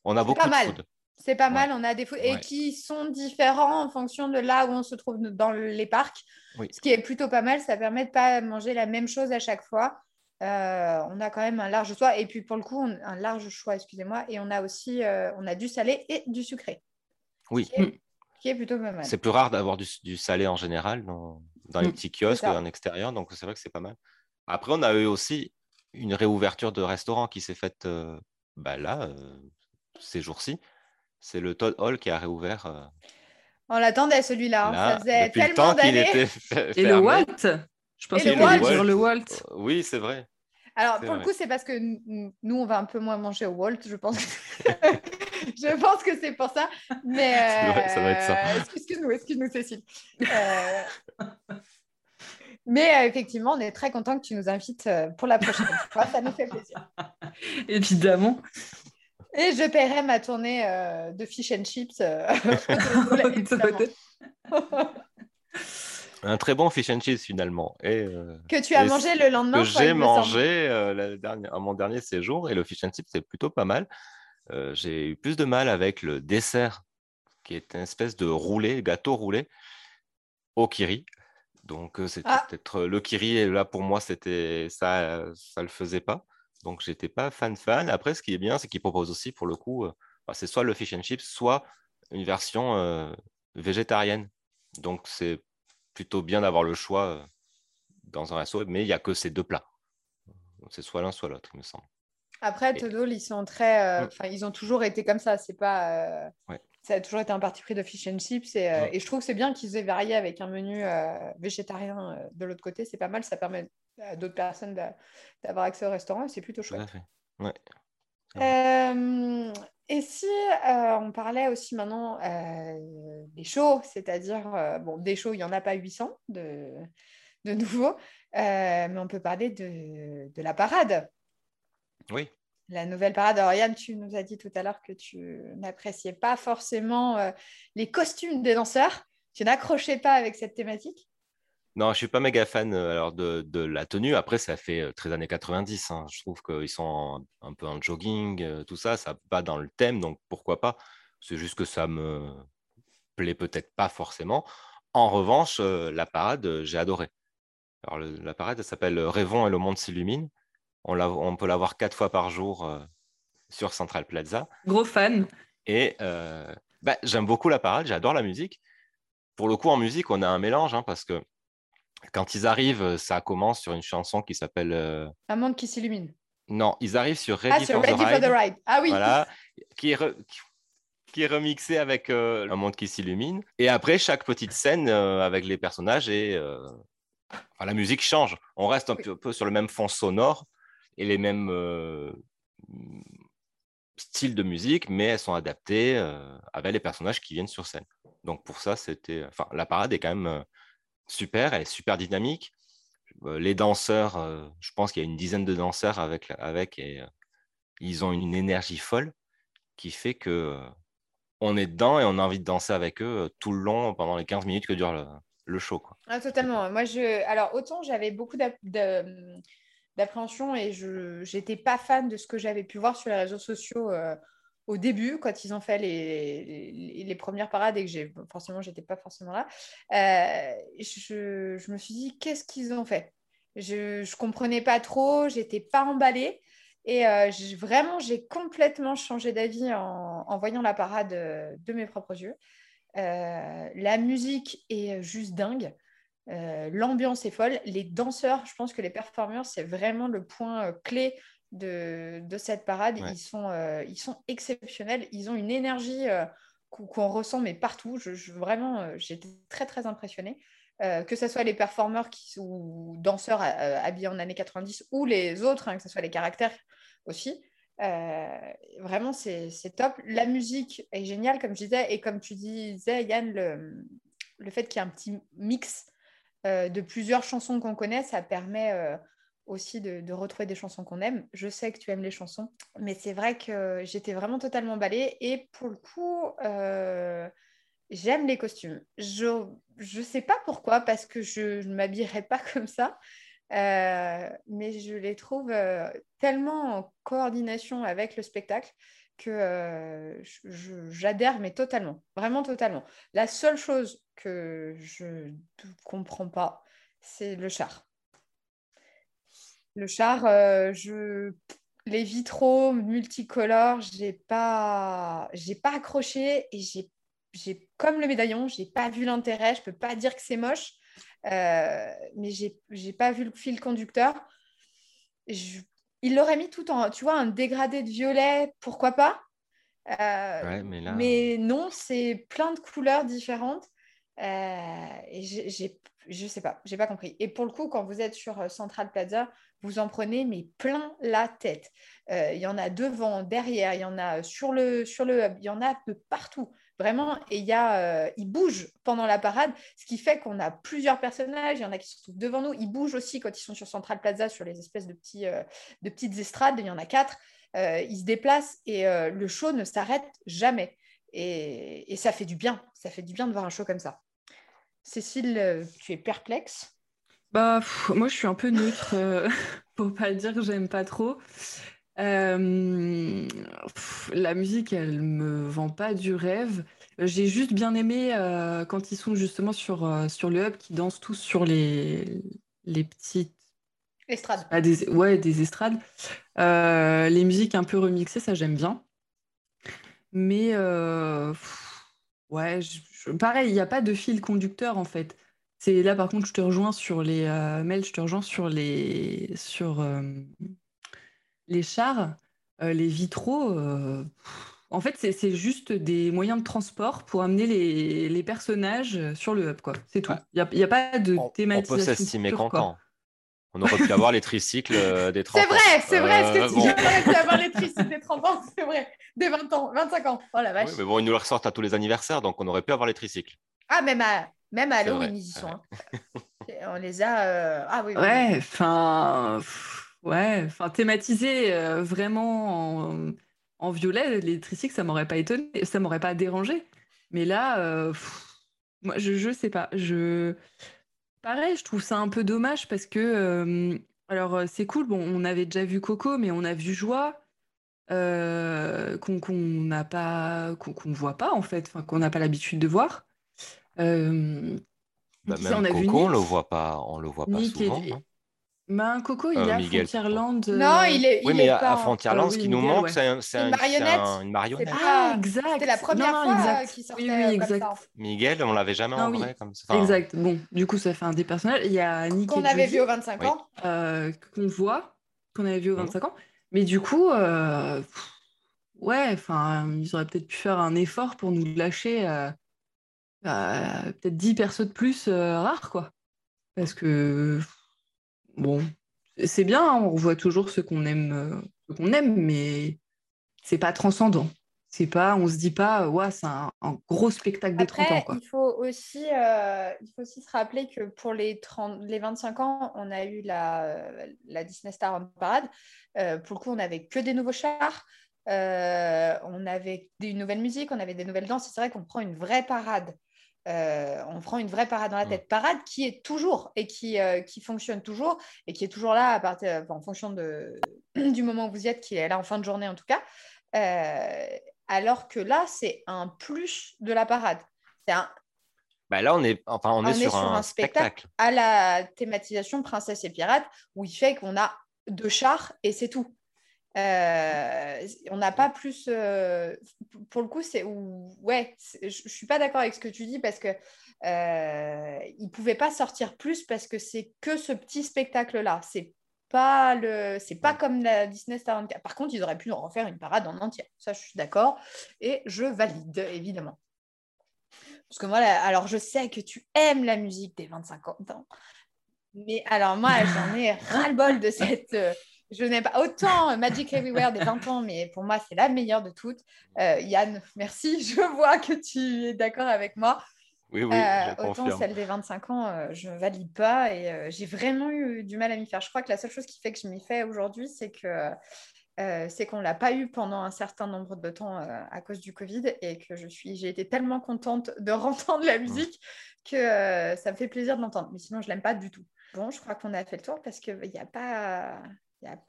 On a beaucoup pas de mal. food. C'est pas mal, on a des et qui sont différents en fonction de là où on se trouve dans les parcs. Ce qui est plutôt pas mal, ça permet de pas manger la même chose à chaque fois. Euh, on a quand même un large choix et puis pour le coup, un large choix, excusez-moi, et on a aussi euh, on a du salé et du sucré. Oui. Qui est, plutôt pas mal. C'est plus rare d'avoir du, salé en général dans, dans les mm. petits kiosques en extérieur, donc c'est vrai que c'est pas mal. Après, on a eu aussi une réouverture de restaurant qui s'est faite euh, bah là, ces jours-ci c'est le Todd Hall qui a réouvert. Euh, On l'attendait celui-là. Hein. ça faisait tellement d'années. Et le Walt? Je le dire le Walt. Euh, oui, c'est vrai. Alors, pour le coup, c'est parce que nous, on va un peu moins manger au Walt, je pense. je pense que c'est pour ça. Mais ça va être ça. Euh, excuse-nous, excuse-nous, Cécile. Mais effectivement, on est très content que tu nous invites pour la prochaine fois. Ça nous fait plaisir. Évidemment. Et je paierai ma tournée euh, de fish and chips. Euh, un très bon fish and chips finalement. Et, euh, que tu as mangé le lendemain. Que j'ai mangé à mon dernier séjour et le fish and chips c'est plutôt pas mal. J'ai eu plus de mal avec le dessert qui est une espèce de roulé, gâteau roulé au kiri. Donc c'était ah. peut-être le kiri et là pour moi c'était ça, ça le faisait pas. Donc, j'étais pas fan fan. Après, ce qui est bien, c'est qu'ils proposent aussi, pour le coup, euh, bah, c'est soit le fish and chips, soit une version euh, végétarienne. Donc, c'est plutôt bien d'avoir le choix euh, dans un resto, mais il n'y a que ces deux plats. C'est soit l'un, soit l'autre, il me semble. Après, Todol, ils sont très. Mmh. Enfin, ils ont toujours été comme ça. C'est pas. Ça a toujours été un parti pris de fish and chips. Et, et je trouve que c'est bien qu'ils aient varié avec un menu végétarien de l'autre côté. C'est pas mal. Ça permet à d'autres personnes d'avoir accès au restaurant c'est plutôt chouette. Ouais. Euh, et si euh, on parlait aussi maintenant euh, des shows, c'est-à-dire, bon, des shows, il n'y en a pas 800 de, de nouveau, mais on peut parler de, de, la parade. Oui. La nouvelle parade. Alors, Yann, tu nous as dit tout à l'heure que tu n'appréciais pas forcément les costumes des danseurs. Tu n'accrochais pas avec cette thématique? Non, je suis pas méga fan euh, alors de, de, la tenue. Après, ça fait très années 90. Hein. Je trouve qu'ils sont un peu en jogging, euh, tout ça, ça va dans le thème, donc pourquoi pas. C'est juste que ça me plaît peut-être pas forcément. En revanche, euh, la parade, j'ai adoré. Alors, la parade, s'appelle Rêvons et le monde s'illumine. On, on, peut la voir quatre fois par jour sur Central Plaza. Gros fan. Et bah, j'aime beaucoup la parade, j'adore la musique. Pour le coup, en musique, on a un mélange hein, parce que quand ils arrivent, ça commence sur une chanson qui s'appelle. Euh, Un monde qui s'illumine. Non, ils arrivent sur Ready, ah, for, the Ride. Ah oui. Voilà, qui est, qui est remixé avec euh, Un monde qui s'illumine. Et après, chaque petite scène euh, avec les personnages et la musique change. On reste un peu sur le même fond sonore et les mêmes styles de musique, mais elles sont adaptées avec les personnages qui viennent sur scène. Donc pour ça, c'était. Enfin, la parade est quand même super, elle est super dynamique. Euh, les danseurs, euh, je pense qu'il y a une dizaine de danseurs avec, avec et euh, ils ont une énergie folle qui fait que on est dedans et on a envie de danser avec eux tout le long pendant les 15 minutes que dure le, show. Quoi. Ah, totalement. Moi, je... Alors, autant j'avais beaucoup d'appréhension et je n'étais pas fan de ce que j'avais pu voir sur les réseaux sociaux au début, quand ils ont fait les, les, premières parades et que j'ai forcément, j'étais pas forcément là, euh, je, je, me suis dit, qu'est-ce qu'ils ont fait? Je ne comprenais pas trop, j'étais pas emballée. Et euh, vraiment, j'ai complètement changé d'avis en, en, voyant la parade euh, de mes propres yeux. la musique est juste dingue. L'ambiance est folle. Les danseurs, je pense que les performeurs, c'est vraiment le point clé de, cette parade. Ils, sont, euh, ils sont exceptionnels. Ils ont une énergie euh, qu'on ressent, mais partout. Je, vraiment, euh, j'étais très, très impressionnée. que ce soit les performeurs qui, ou danseurs habillés en années 90 ou les autres, hein, que ce soit les caractères aussi. vraiment, c'est top. La musique est géniale, comme je disais, et comme tu disais, Yann, le, le fait qu'il y ait un petit mix de plusieurs chansons qu'on connaît, ça permet aussi de, retrouver des chansons qu'on aime. Je sais que tu aimes les chansons, mais c'est vrai que j'étais vraiment totalement emballée. Et pour le coup, euh, j'aime les costumes. Je ne sais pas pourquoi, parce que je ne m'habillerai pas comme ça. Euh, mais je les trouve euh, tellement en coordination avec le spectacle que j'adhère, mais totalement, vraiment totalement. La seule chose que je ne comprends pas, c'est le char. Le char, je les vitraux multicolores, j'ai pas, j'ai pas accroché et j'ai, j'ai comme le médaillon, j'ai pas vu l'intérêt. Je peux pas dire que c'est moche, euh, mais j'ai, j'ai pas vu le fil conducteur. il l'aurait mis tout en, tu vois, un dégradé de violet, pourquoi pas euh, mais, mais, non, c'est plein de couleurs différentes. Euh, et je sais pas, j'ai pas compris. Et pour le coup, quand vous êtes sur Central Plaza, vous en prenez mais plein la tête. Euh, il y en a devant, derrière, il y en a sur le, sur le hub, il y en a de partout. Vraiment, et il, y euh, il bouge pendant la parade, ce qui fait qu'on a plusieurs personnages. Il y en a qui se trouvent devant nous. Ils bougent aussi quand ils sont sur Central Plaza, sur les espèces de, petits, euh, de petites estrades. Il y en a quatre. ils se déplacent et le show ne s'arrête jamais. Et, ça fait du bien. Ça fait du bien de voir un show comme ça. Cécile, tu es perplexe? Bah, moi, je suis un peu neutre, euh, pour pas dire que j'aime pas trop. Euh, la musique, elle me vend pas du rêve. J'ai juste bien aimé euh, quand ils sont justement sur, sur le hub, qui dansent tous sur les, les petites. Estrades. Ah, des, ouais, des estrades. les musiques un peu remixées, ça j'aime bien. Mais ouais, pareil, il n'y a pas de fil conducteur en fait. C'est là par contre, je te rejoins sur les euh, mails, je te rejoins sur les sur euh, les chars, euh, les vitraux. en fait, c'est juste des moyens de transport pour amener les, les personnages sur le hub, quoi. C'est tout. Il n'y a, a, pas de thématisation. On peut s'estimer content. On aurait pu avoir les tricycles des 30 ans. C'est vrai, c'est vrai ce que tu dis. On aurait pu avoir les tricycles des 30 ans, c'est vrai. Des 20 ans, 25 ans. Oh la vache. mais bon, ils nous le ressortent à tous les anniversaires, donc on aurait pu avoir les tricycles. Ah, même à, même à Halloween, ils y sont. Hein. On les a. Euh, ah oui. Ouais, enfin. Ouais, enfin, thématiser euh, vraiment en, en, violet, les tricycles, ça m'aurait pas étonné, ça m'aurait pas dérangé. Mais là, euh, moi, je, je sais pas. Je... Pareil, je trouve ça un peu dommage parce que. alors, c'est cool, bon, on avait déjà vu Coco, mais on a vu Joie. qu'on n'a pas qu'on voit pas en fait qu'on n'a pas l'habitude de voir euh, bah, même on a Coco, vu on le voit pas, on le voit pas souvent. Mais un Coco, il euh, est à Frontierland. Non, il est. oui, mais à Frontierland, ce qui nous manque, c'est une, marionnette. une marionnette. Ah, exact. C'était la première non, fois qu'il sortait. Oui, oui, exact. ça. Miguel, on l'avait jamais en vrai comme ça. Exact. Bon, du coup, ça fait un des personnages. Il y a Nick Qu'on avait vu aux 25 ans. Euh, qu'on voit, qu'on avait vu aux 25 ans. Mais du coup, ouais, enfin, ils auraient peut-être pu faire un effort pour nous lâcher bah, peut-être 10 persos de plus euh, rares, quoi. Parce que, bon, c'est bien, hein, on voit toujours ce qu'on aime, euh, ce qu'on aime, mais c'est pas transcendant. C'est pas, on se dit pas, ouais, c'est un, gros spectacle de 30 ans. Quoi. Il, faut aussi, euh, il faut aussi se rappeler que pour les, 30, les 25 ans, on a eu la, la Disney Star on Parade. pour le coup, on n'avait que des nouveaux chars. on avait des nouvelles musiques, on avait des nouvelles danses. C'est vrai qu'on prend une vraie parade euh, on prend une vraie parade dans la tête. Parade qui est toujours et qui, euh, qui fonctionne toujours et qui est toujours là à partir, en fonction de, du moment où vous y êtes, qui est là en fin de journée en tout cas. Euh, alors que là, c'est un plus de la parade. C'est un, bah là, on est, enfin, on, est, sur, un, spectacle, à la thématisation princesse et pirate où il fait qu'on a deux chars et c'est tout. Euh, on n'a pas plus. Euh, pour le coup, c'est. Ouais, je ne suis pas d'accord avec ce que tu dis parce que euh, ne pouvaient pas sortir plus parce que c'est que ce petit spectacle-là. C'est pas le c'est pas comme la Disney Star Par contre, ils auraient pu en refaire une parade en entier. Ça, je suis d'accord et je valide évidemment. Parce que moi, alors je sais que tu aimes la musique des 25 ans. Mais alors moi, j'en ai ras-le-bol de cette je n'aime pas autant Magic Everywhere des 20 ans, mais pour moi, c'est la meilleure de toutes. Euh, Yann, merci. Je vois que tu es d'accord avec moi. Oui, oui, euh, autant celle des 25 ans, euh, je ne valide pas et j'ai vraiment eu du mal à m'y faire. Je crois que la seule chose qui fait que je m'y fais aujourd'hui, c'est que c'est qu'on l'a pas eu pendant un certain nombre de temps à cause du Covid et que je suis, j'ai été tellement contente de rentendre la musique que ça me fait plaisir de l'entendre. Mais sinon, je l'aime pas du tout. Bon, je crois qu'on a fait le tour parce qu'il n'y a pas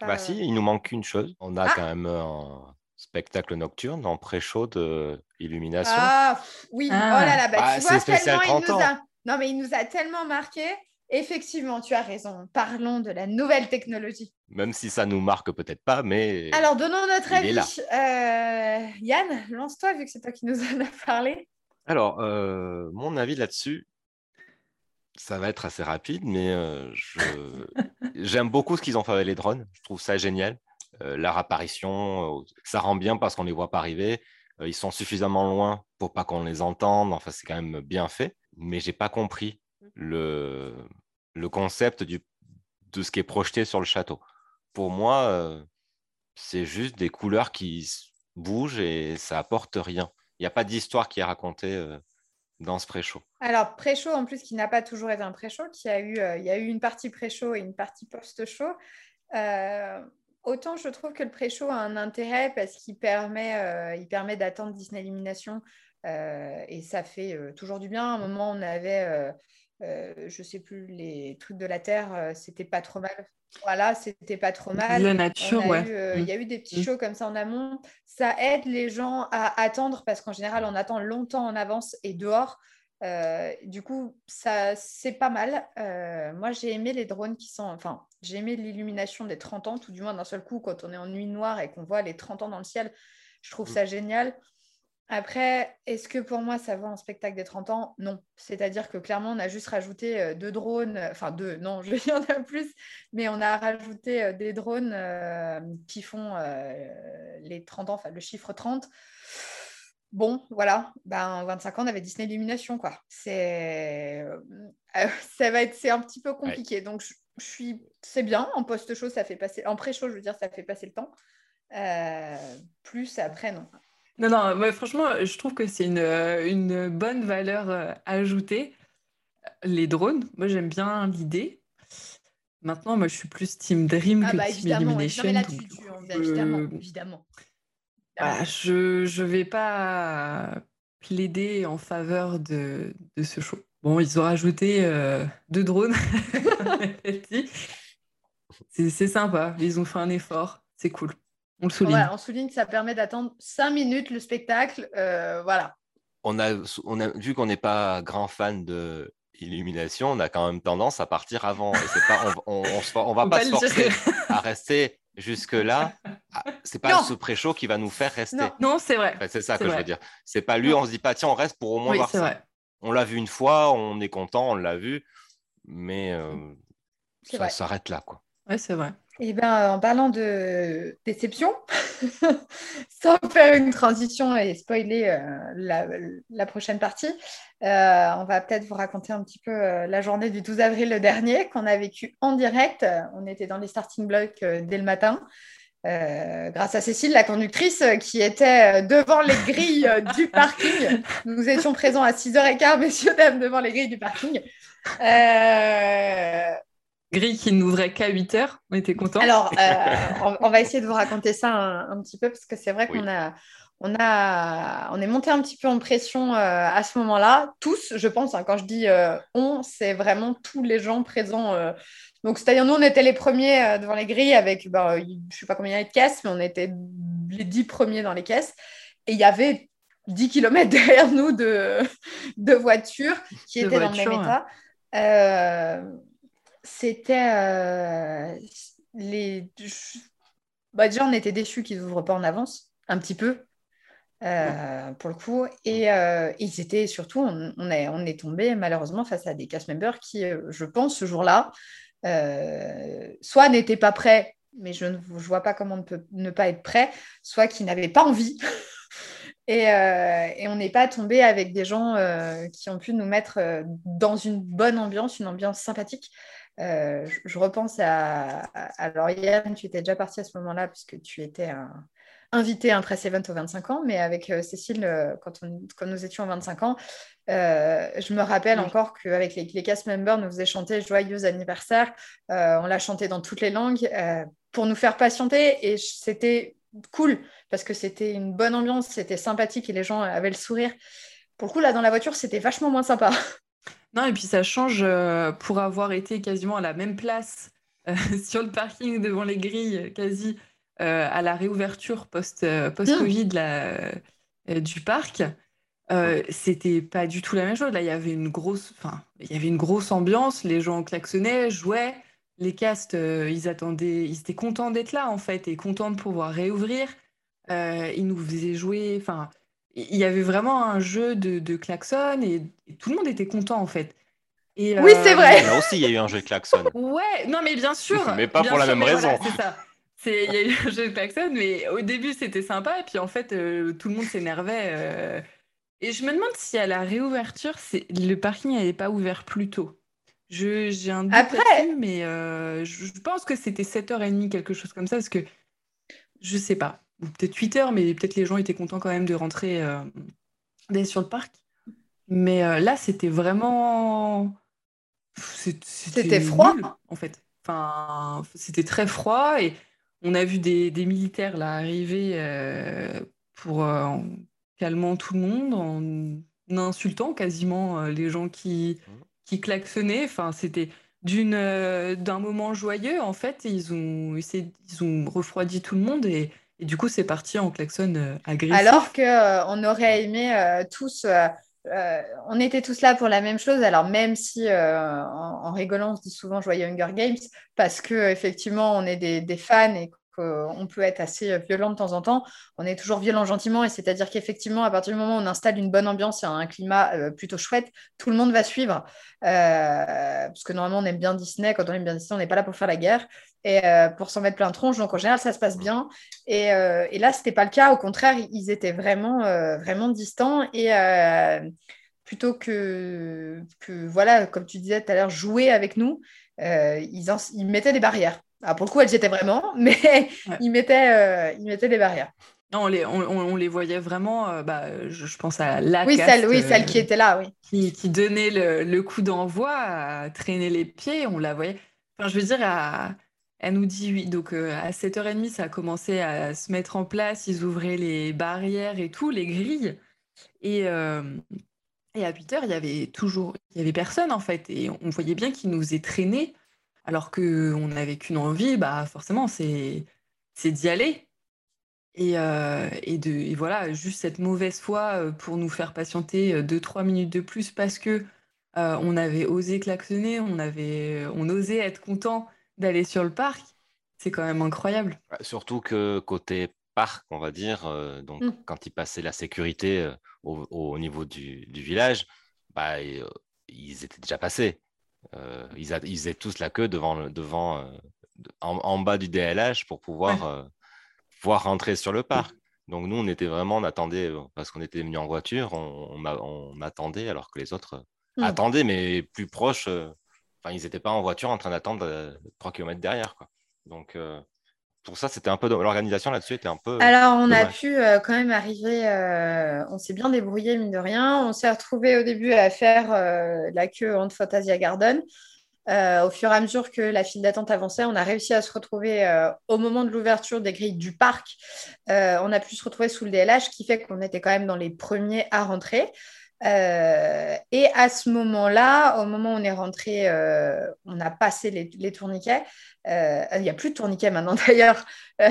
bah si, il nous manque une chose. On a ah! quand même spectacle nocturne en pré-show de illumination. Ah oui, Ah. oh là là, bah, Ah, tu vois, spécial tellement il 30 nous a... Non, mais il nous a tellement marqué. Effectivement, tu as raison. Parlons de la nouvelle technologie. Même si ça nous marque peut-être pas, mais Alors, donnons notre Il avis. Euh, Yann, lance-toi, vu que c'est toi qui nous en as parlé. Alors, euh, mon avis là-dessus, ça va être assez rapide, mais je- j'aime beaucoup ce qu'ils ont fait avec les drones. Je trouve ça génial. Leur apparition, ça rend bien parce qu'on ne les voit pas arriver. Ils sont suffisamment loin pour pas qu'on les entende. Enfin, c'est quand même bien fait. Mais j'ai pas compris le, le concept du, de ce qui est projeté sur le château. Pour moi, c'est juste des couleurs qui bougent et ça apporte rien. Il n'y a pas d'histoire qui est racontée dans ce pré-show. Alors, pré-show, en plus, qui n'a pas toujours été un pré-show, qui a eu, euh, il y a eu une partie pré-show et une partie post-show. Euh, autant je trouve que le pré-show a un intérêt parce qu'il permet, euh, permet d'attendre Disney Illumination euh, et ça fait toujours du bien. À un moment, on avait, euh, je sais plus, les trucs de la Terre, euh, c'était pas trop mal. Voilà, c'était pas trop mal. La nature, ouais. eu, euh, Il y a eu des petits Mm. shows comme ça en amont. Ça aide les gens à attendre parce qu'en général, on attend longtemps en avance et dehors. Euh, du coup, ça c'est pas mal. Moi, j'ai aimé les drones qui sont. Enfin, j'ai aimé l'illumination des 30 ans, tout du moins d'un seul coup, quand on est en nuit noire et qu'on voit les 30 ans dans le ciel. Je trouve Mm. ça génial. Après, est-ce que pour moi, ça vaut un spectacle des 30 ans? Non. C'est-à-dire que clairement, on a juste rajouté euh, deux drones, euh, enfin deux, non, je- y en a plus, mais on a rajouté euh, des drones euh, qui font euh, les 30 ans, enfin le chiffre 30. Bon, voilà, ben, 25 ans, on avait Disney Illumination, quoi. C'est, euh, ça va être, c'est un petit peu compliqué. Donc, je, je suis, c'est bien. En post-show, ça fait passer, en pré-show, je veux dire, ça fait passer le temps. Plus après, non. Non, non, franchement, je trouve que c'est une, euh, une bonne valeur euh, ajoutée. Les drones, moi j'aime bien l'idée. Maintenant, moi je suis plus Team Dream Ah que bah Team évidemment, ouais. non Illumination. mais là donc, tu, tu- coup, évidemment, euh, évidemment. voilà, je je vais pas plaider en faveur de, de ce show. Bon, ils ont rajouté euh, deux drones. C'est sympa, ils ont fait un effort, c'est cool. On le souligne. Voilà, on souligne que ça permet d'attendre 5 minutes le spectacle. euh, voilà. On a, on a vu qu'on n'est pas grand fan de Illumination, on a quand même tendance à partir avant. Et c'est pas, on, on, on on va pas, se forcer à rester jusque-là. Ah, C'est pas Non. ce pré-show qui va nous faire rester. Non. Non, c'est vrai. Enfin, c'est ça que je veux dire. C'est pas lui, Non. on se dit pas, tiens, on reste pour au moins Oui, voir ça. vrai. On l'a vu une fois, on est content, on l'a vu, mais euh, ça s'arrête là. Quoi. Ouais, c'est vrai. Et bien, en parlant de déception, sans faire une transition et spoiler euh, la, la prochaine partie, euh, on va peut-être vous raconter un petit peu euh, la journée du 12 avril dernier qu'on a vécu en direct. On était dans les starting blocks dès le matin. grâce à Cécile, la conductrice, qui était devant les grilles du parking. Nous étions présents à 6h15, messieurs, dames, devant les grilles du parking. Grille qui n'ouvrait qu'à 8 heures, on était contents. alors, euh, on, va essayer de vous raconter ça un, un petit peu parce que c'est vrai Oui. qu'on a, on a, on est monté un petit peu en pression euh, à ce moment-là. Tous, je pense. hein, quand je dis euh, on, c'est vraiment tous les gens présents. euh. Donc, c'est-à-dire nous, on était les premiers euh, devant les grilles avec, ben, je ne sais pas combien il y avait de caisses, mais on était les dix premiers dans les caisses. Et il y avait 10 km derrière nous de, de voitures qui De étaient dans le même état. Euh, c'était euh, les. Bah, déjà, on était déçus qu'ils n'ouvrent pas en avance, un petit peu, euh, pour le coup. Et euh, ils étaient surtout, on, on est, on est tombé malheureusement face à des cast members qui, euh, je pense, ce jour-là, soit n'étaient pas prêts, mais je ne je vois pas comment on peut ne pas être prêt, soit qui n'avaient pas envie. Et, et on n'est pas tombé avec des gens qui ont pu nous mettre dans une bonne ambiance, une ambiance sympathique. Euh, je, je repense à, à- Alors, Yann, tu étais déjà parti à ce moment-là, puisque tu étais un- invité à un press event aux 25 ans, mais avec euh, Cécile, euh, quand, on- quand nous étions à 25 ans, je me rappelle Oui. encore qu'avec les, les cast members, nous faisaient chanter Joyeux anniversaire. On l'a chanté dans toutes les langues pour nous faire patienter, et c'était cool parce que c'était une bonne ambiance, c'était sympathique et les gens avaient le sourire. Pour le coup, là, dans la voiture, c'était vachement moins sympa. Non, et puis ça change euh, pour avoir été quasiment à la même place euh, sur le parking devant les grilles, quasi à la réouverture post, post-Covid du parc, c'était pas du tout la même chose. Là, il y avait une grosse, enfin, il y avait une grosse ambiance. Les gens klaxonnaient, jouaient. Les castes, ils attendaient, ils étaient contents d'être là en fait et contents de pouvoir réouvrir. ils nous faisaient jouer. Enfin, il y avait vraiment un jeu de, de klaxon et, tout le monde était content en fait. Et, oui, c'est vrai. Là aussi, il y a eu un jeu de klaxon. Ouais, non, mais bien sûr. mais pas pour la même raison. c'est ça. Il y a eu un jeu de klaxon, mais au début, c'était sympa. Et puis, en fait, tout le monde s'énervait. Et je me demande si à la réouverture, le parking n'avait pas ouvert plus tôt. J'ai un doute Après... mais euh, je pense que c'était 7h30, quelque chose comme ça, parce que je sais pas. Peut-être 8h, mais peut-être les gens étaient contents quand même de rentrer euh, d'aller sur le parc. Mais euh, là, c'était vraiment. C'était froid, en fait. Enfin, c'était très froid et on a vu des, des militaires là arriver pour calmant tout le monde, en insultant quasiment euh, les gens qui, qui klaxonnaient. Enfin, c'était d'une euh, d'un moment joyeux en fait ils ont ils ont refroidi tout le monde et, et du coup c'est parti en klaxon euh, agressif. Alors que on aurait aimé tous on était tous là pour la même chose. Alors même si en, en, rigolant on se dit souvent joyeux Hunger Games parce que effectivement on est des, des fans et on peut être assez violent de temps en temps. On est toujours violent gentiment, et c'est-à-dire qu'effectivement, à partir du moment où on installe une bonne ambiance et un climat euh, plutôt chouette, tout le monde va suivre. Euh, parce que normalement, on aime bien Disney. Quand on aime bien Disney, on n'est pas là pour faire la guerre et euh, pour s'en mettre plein de tronche. Donc en général, ça se passe bien. Et, là, c'était pas le cas. Au contraire, ils étaient vraiment, vraiment distants et plutôt que, voilà, comme tu disais tout à l'heure, jouer avec nous, ils mettaient des barrières. Ah, pour le coup, elles étaient vraiment, mais ils, mettaient, euh, des barrières. Non, on les, on, les voyait vraiment, euh, bah, je, pense à la oui, celle, oui, celle qui était là, oui. Qui, qui donnait le, le coup d'envoi, à traîner les pieds, on la voyait. Enfin, je veux dire, à, elle nous dit oui. Donc, euh, à 7h30, ça a commencé à se mettre en place. Ils ouvraient les barrières et tout, les grilles. Et, et à 8h, il y avait toujours, il y avait personne, en fait. Et on voyait bien qu'ils nous aient traînés alors qu'on n'avait qu'une envie, bah forcément, c'est d'y aller. Et, euh, et, de, et voilà, juste cette mauvaise foi euh, pour nous faire patienter 2-3 euh, minutes de plus parce que on avait osé klaxonner, on, avait, on osait être content d'aller sur le parc. C'est quand même incroyable. Surtout que côté parc, on va dire, donc mmh. quand ils passaient la sécurité au, niveau du, du village, bah, ils étaient déjà passés. Euh, ils, ils, faisaient tous la queue devant, devant euh, en, bas du DLH pour pouvoir, euh, pouvoir rentrer sur le parc. Donc nous, on était vraiment, on attendait, parce qu'on était venus en voiture, on, on, attendait alors que les autres hmm. attendaient, mais plus proches. Enfin, ils n'étaient pas en voiture en train d'attendre 3 km derrière. Quoi. Donc pour ça, c'était un peu l'organisation là-dessus était un peu. Alors, on a pu euh, quand même arriver. Euh, on s'est bien débrouillé mine de rien. On s'est retrouvé au début à faire euh, la queue entre Fantasia Garden. au fur et à mesure que la file d'attente avançait, on a réussi à se retrouver au moment de l'ouverture des grilles du parc. on a pu se retrouver sous le DLH, qui fait qu'on était quand même dans les premiers à rentrer. Et à ce moment-là, au moment où on est rentré, on a passé les, les tourniquets. Euh, il n'y a plus de tourniquets maintenant d'ailleurs, euh,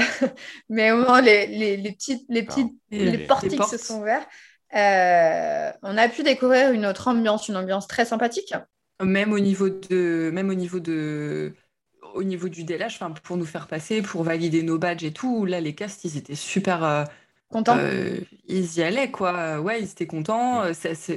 mais au moment les, les, les petites, les, petites, les, portiques se sont ouverts, euh, on a pu découvrir une autre ambiance, une ambiance très sympathique. Même au niveau de, même au niveau de, au niveau du DLH, pour nous faire passer, pour valider nos badges et tout, là les castes ils étaient super contents. ils y allaient quoi, ouais ils étaient contents.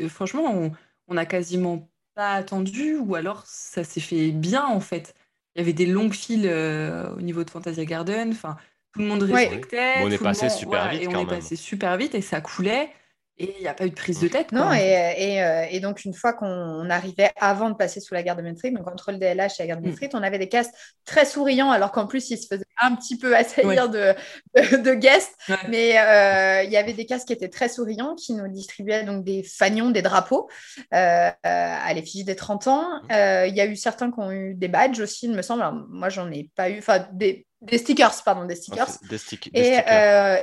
franchement on, on a quasiment pas attendu ou alors ça s'est fait bien en fait. Il y avait des longues files euh, au niveau de Fantasia Garden. Enfin, tout le monde respectait. on est passé super vite. Et on est passé super vite et ça coulait. Et il n'y a pas eu de prise de tête. Non, et, euh, et, donc une fois qu'on arrivait avant de passer sous la gare de Main Street, donc entre le DLH et la gare de Main mm. Street, on avait des castes très souriants, alors qu'en plus, ils se faisaient un petit peu assaillir de, de, guests. Mais euh, il y avait des castes qui étaient très souriants, qui nous distribuaient donc des fanions, des drapeaux euh, à l'effigie des 30 ans. Mm. Il y a eu certains qui ont eu des badges aussi, il me semble. Alors, moi, j'en ai pas eu. Enfin, des, des stickers, pardon, des stickers. des, et,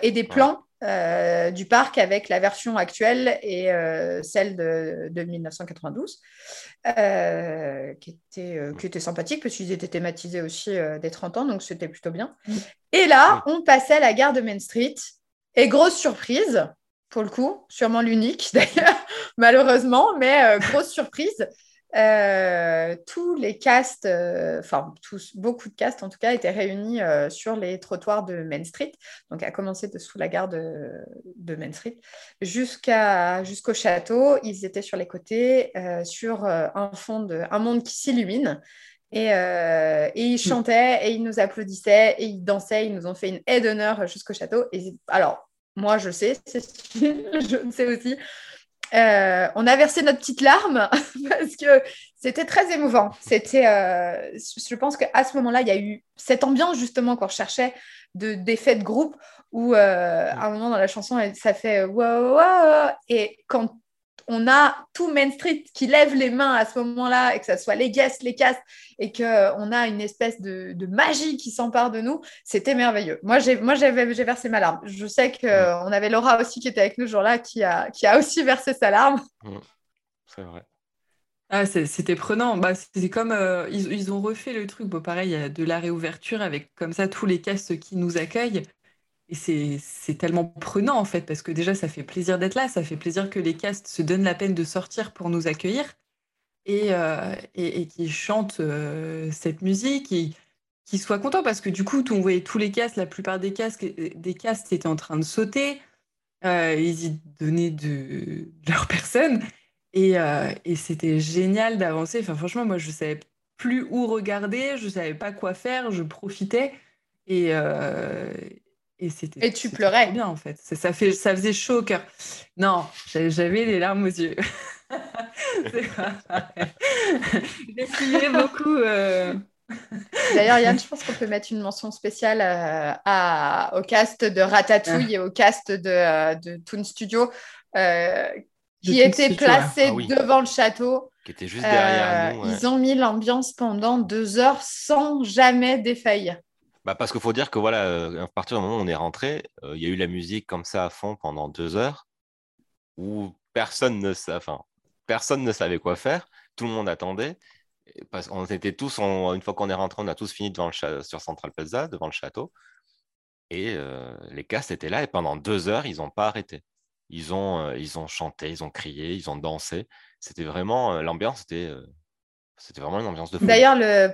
et, des plans du parc avec la version actuelle et celle de, de 1992, qui, était, qui était sympathique parce qu'ils étaient thématisés aussi des 30 ans, donc c'était plutôt bien. Et là, on passait à la gare de Main Street. Et grosse surprise, pour le coup, sûrement l'unique d'ailleurs, malheureusement, mais grosse surprise, euh, tous les castes, euh, enfin tous, beaucoup de castes en tout cas, étaient réunis euh, sur les trottoirs de Main Street, donc à commencer de sous la gare de, Main Street, jusqu'à, jusqu'au château. Ils étaient sur les côtés, sur un fond de, un monde qui s'illumine. Et, et, ils mm. chantaient, et ils nous applaudissaient, et ils dansaient, ils nous ont fait une aide d'honneur jusqu'au château. Et alors, moi, je sais, je sais aussi, euh, on a versé notre petite larme parce que c'était très émouvant. C'était, euh, je pense qu'à ce moment-là, il y a eu cette ambiance justement qu'on recherchait de d'effets de groupe où euh, à un moment dans la chanson, ça fait wow, wow, et quand on a tout Main Street qui lève les mains à ce moment-là, et que ce soit les guests, les castes, et qu'on a une espèce de, magie qui s'empare de nous, c'était merveilleux. Moi, j'ai versé ma larme. Je sais qu'on avait Laura aussi qui était avec nous ce jour-là, qui a, qui a aussi versé sa larme. C'est vrai. Ah, c'était prenant. Bah, c'était comme euh, ils, ils, ont refait le truc. Bon, pareil, il y a de la réouverture avec comme ça tous les castes qui nous accueillent. Et c'est tellement prenant en fait, parce que déjà ça fait plaisir d'être là, ça fait plaisir que les castes se donnent la peine de sortir pour nous accueillir et, euh, et, qui chantent euh, cette musique et qui soient contents parce que du coup, on voyait tous les castes, la plupart des castes, des castes étaient en train de sauter, euh, ils y donnaient de, leur personne et, et c'était génial d'avancer. Enfin, franchement, moi je savais plus où regarder, je savais pas quoi faire, je profitais et, et, et tu pleurais. bien en fait. Ça, fait, ça faisait chaud au cœur. Non, j'avais les larmes aux yeux. J'ai beaucoup. Euh. D'ailleurs, Yann, je pense qu'on peut mettre une mention spéciale euh, à, au cast de Ratatouille et au cast de, euh, de Toon Studio qui étaient placés ah devant le château. Qui était juste derrière nous. Ils ont mis l'ambiance pendant deux heures sans jamais défaillir. Bah parce qu'il faut dire que voilà, à partir du moment où on est rentré, il y a eu la musique comme ça à fond pendant deux heures, où personne ne, enfin, personne ne savait quoi faire, tout le monde attendait. Parce qu'on était tous, une fois qu'on est rentré, on a tous fini devant le sur Central Plaza, devant le château. Et les castes étaient là et pendant deux heures, ils n'ont pas arrêté. Ils ont, ils ont chanté, ils ont crié, ils ont dansé. C'était vraiment, l'ambiance c'était c'était vraiment une ambiance de fou. D'ailleurs, le,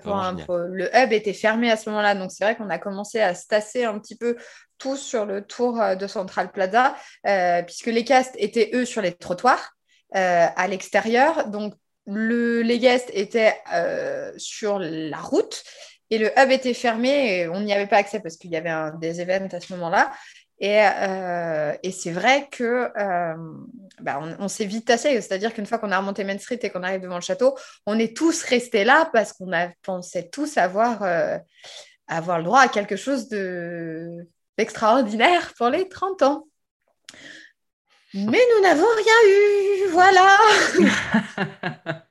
le hub était fermé à ce moment-là, donc c'est vrai qu'on a commencé à se tasser un petit peu tous sur le tour euh, de Central Plaza, euh, puisque les castes étaient, eux, sur les trottoirs euh, à l'extérieur. Donc, le, les guests étaient sur la route et le hub était fermé et on n'y avait pas accès parce qu'il y avait des événements à ce moment-là. Euh, et, c'est vrai que euh, bah, on, s'est vite tassé, c'est-à-dire qu'une fois qu'on a remonté Main Street et qu'on arrive devant le château, on est tous restés là parce qu'on pensait tous avoir, euh, avoir le droit à quelque chose d'extraordinaire pour les 30 ans. Mais nous n'avons rien eu, voilà.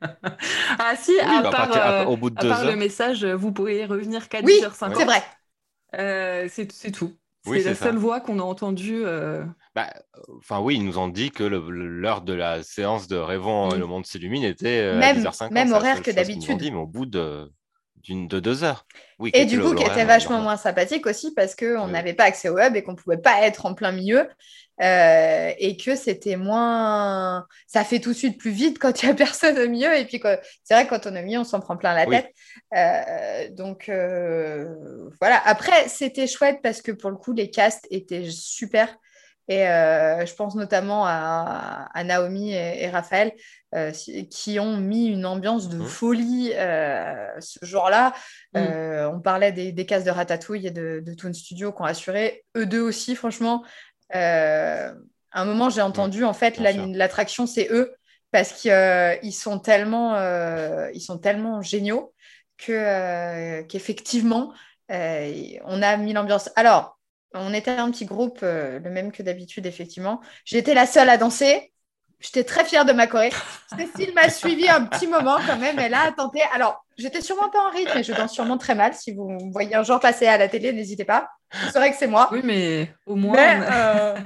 ah si, à, part, au bout de le message, vous pourriez revenir 4 oui, h c'est vrai. c'est tout. C'est la seule voix qu'on a entendue. Euh. Bah, enfin oui, ils nous ont dit que l'heure de la séance de Rêvons le monde s'illumine était euh, même, à 10h50. Même horaire que d'habitude. mais au bout de, de deux heures. Oui, et du coup, qui était vachement moins sympathique aussi parce qu'on n'avait pas accès au web et qu'on ne pouvait pas être en plein milieu. Euh, et que c'était moins. Ça fait tout de suite plus vite quand il n'y a personne au milieu. Et puis, c'est vrai que quand on est au milieu, on s'en prend plein la tête. Euh, donc, euh, voilà. Après, c'était chouette parce que pour le coup, les castes étaient super. Et je pense notamment à, Naomi et, Raphaël qui ont mis une ambiance de mmh. folie ce jour-là. Mmh. on parlait des, des cases de Ratatouille et de, de Toon Studio qui ont assuré. Eux deux aussi, franchement, euh, à un moment, j'ai entendu, en fait, l'attraction, c'est eux, parce qu'ils euh, sont, tellement, euh, ils sont tellement géniaux qu'effectivement, on a mis l'ambiance. Alors, on était un petit groupe, le même que d'habitude, effectivement. J'étais la seule à danser. J'étais très fière de ma choré. Cécile m'a suivi un petit moment quand même. Elle a tenté. Alors, j'étais sûrement pas en rythme, mais je danse sûrement très mal. Si vous voyez un jour passer à la télé, n'hésitez pas. Vous saurez que c'est moi. Oui, mais au moins. Euh,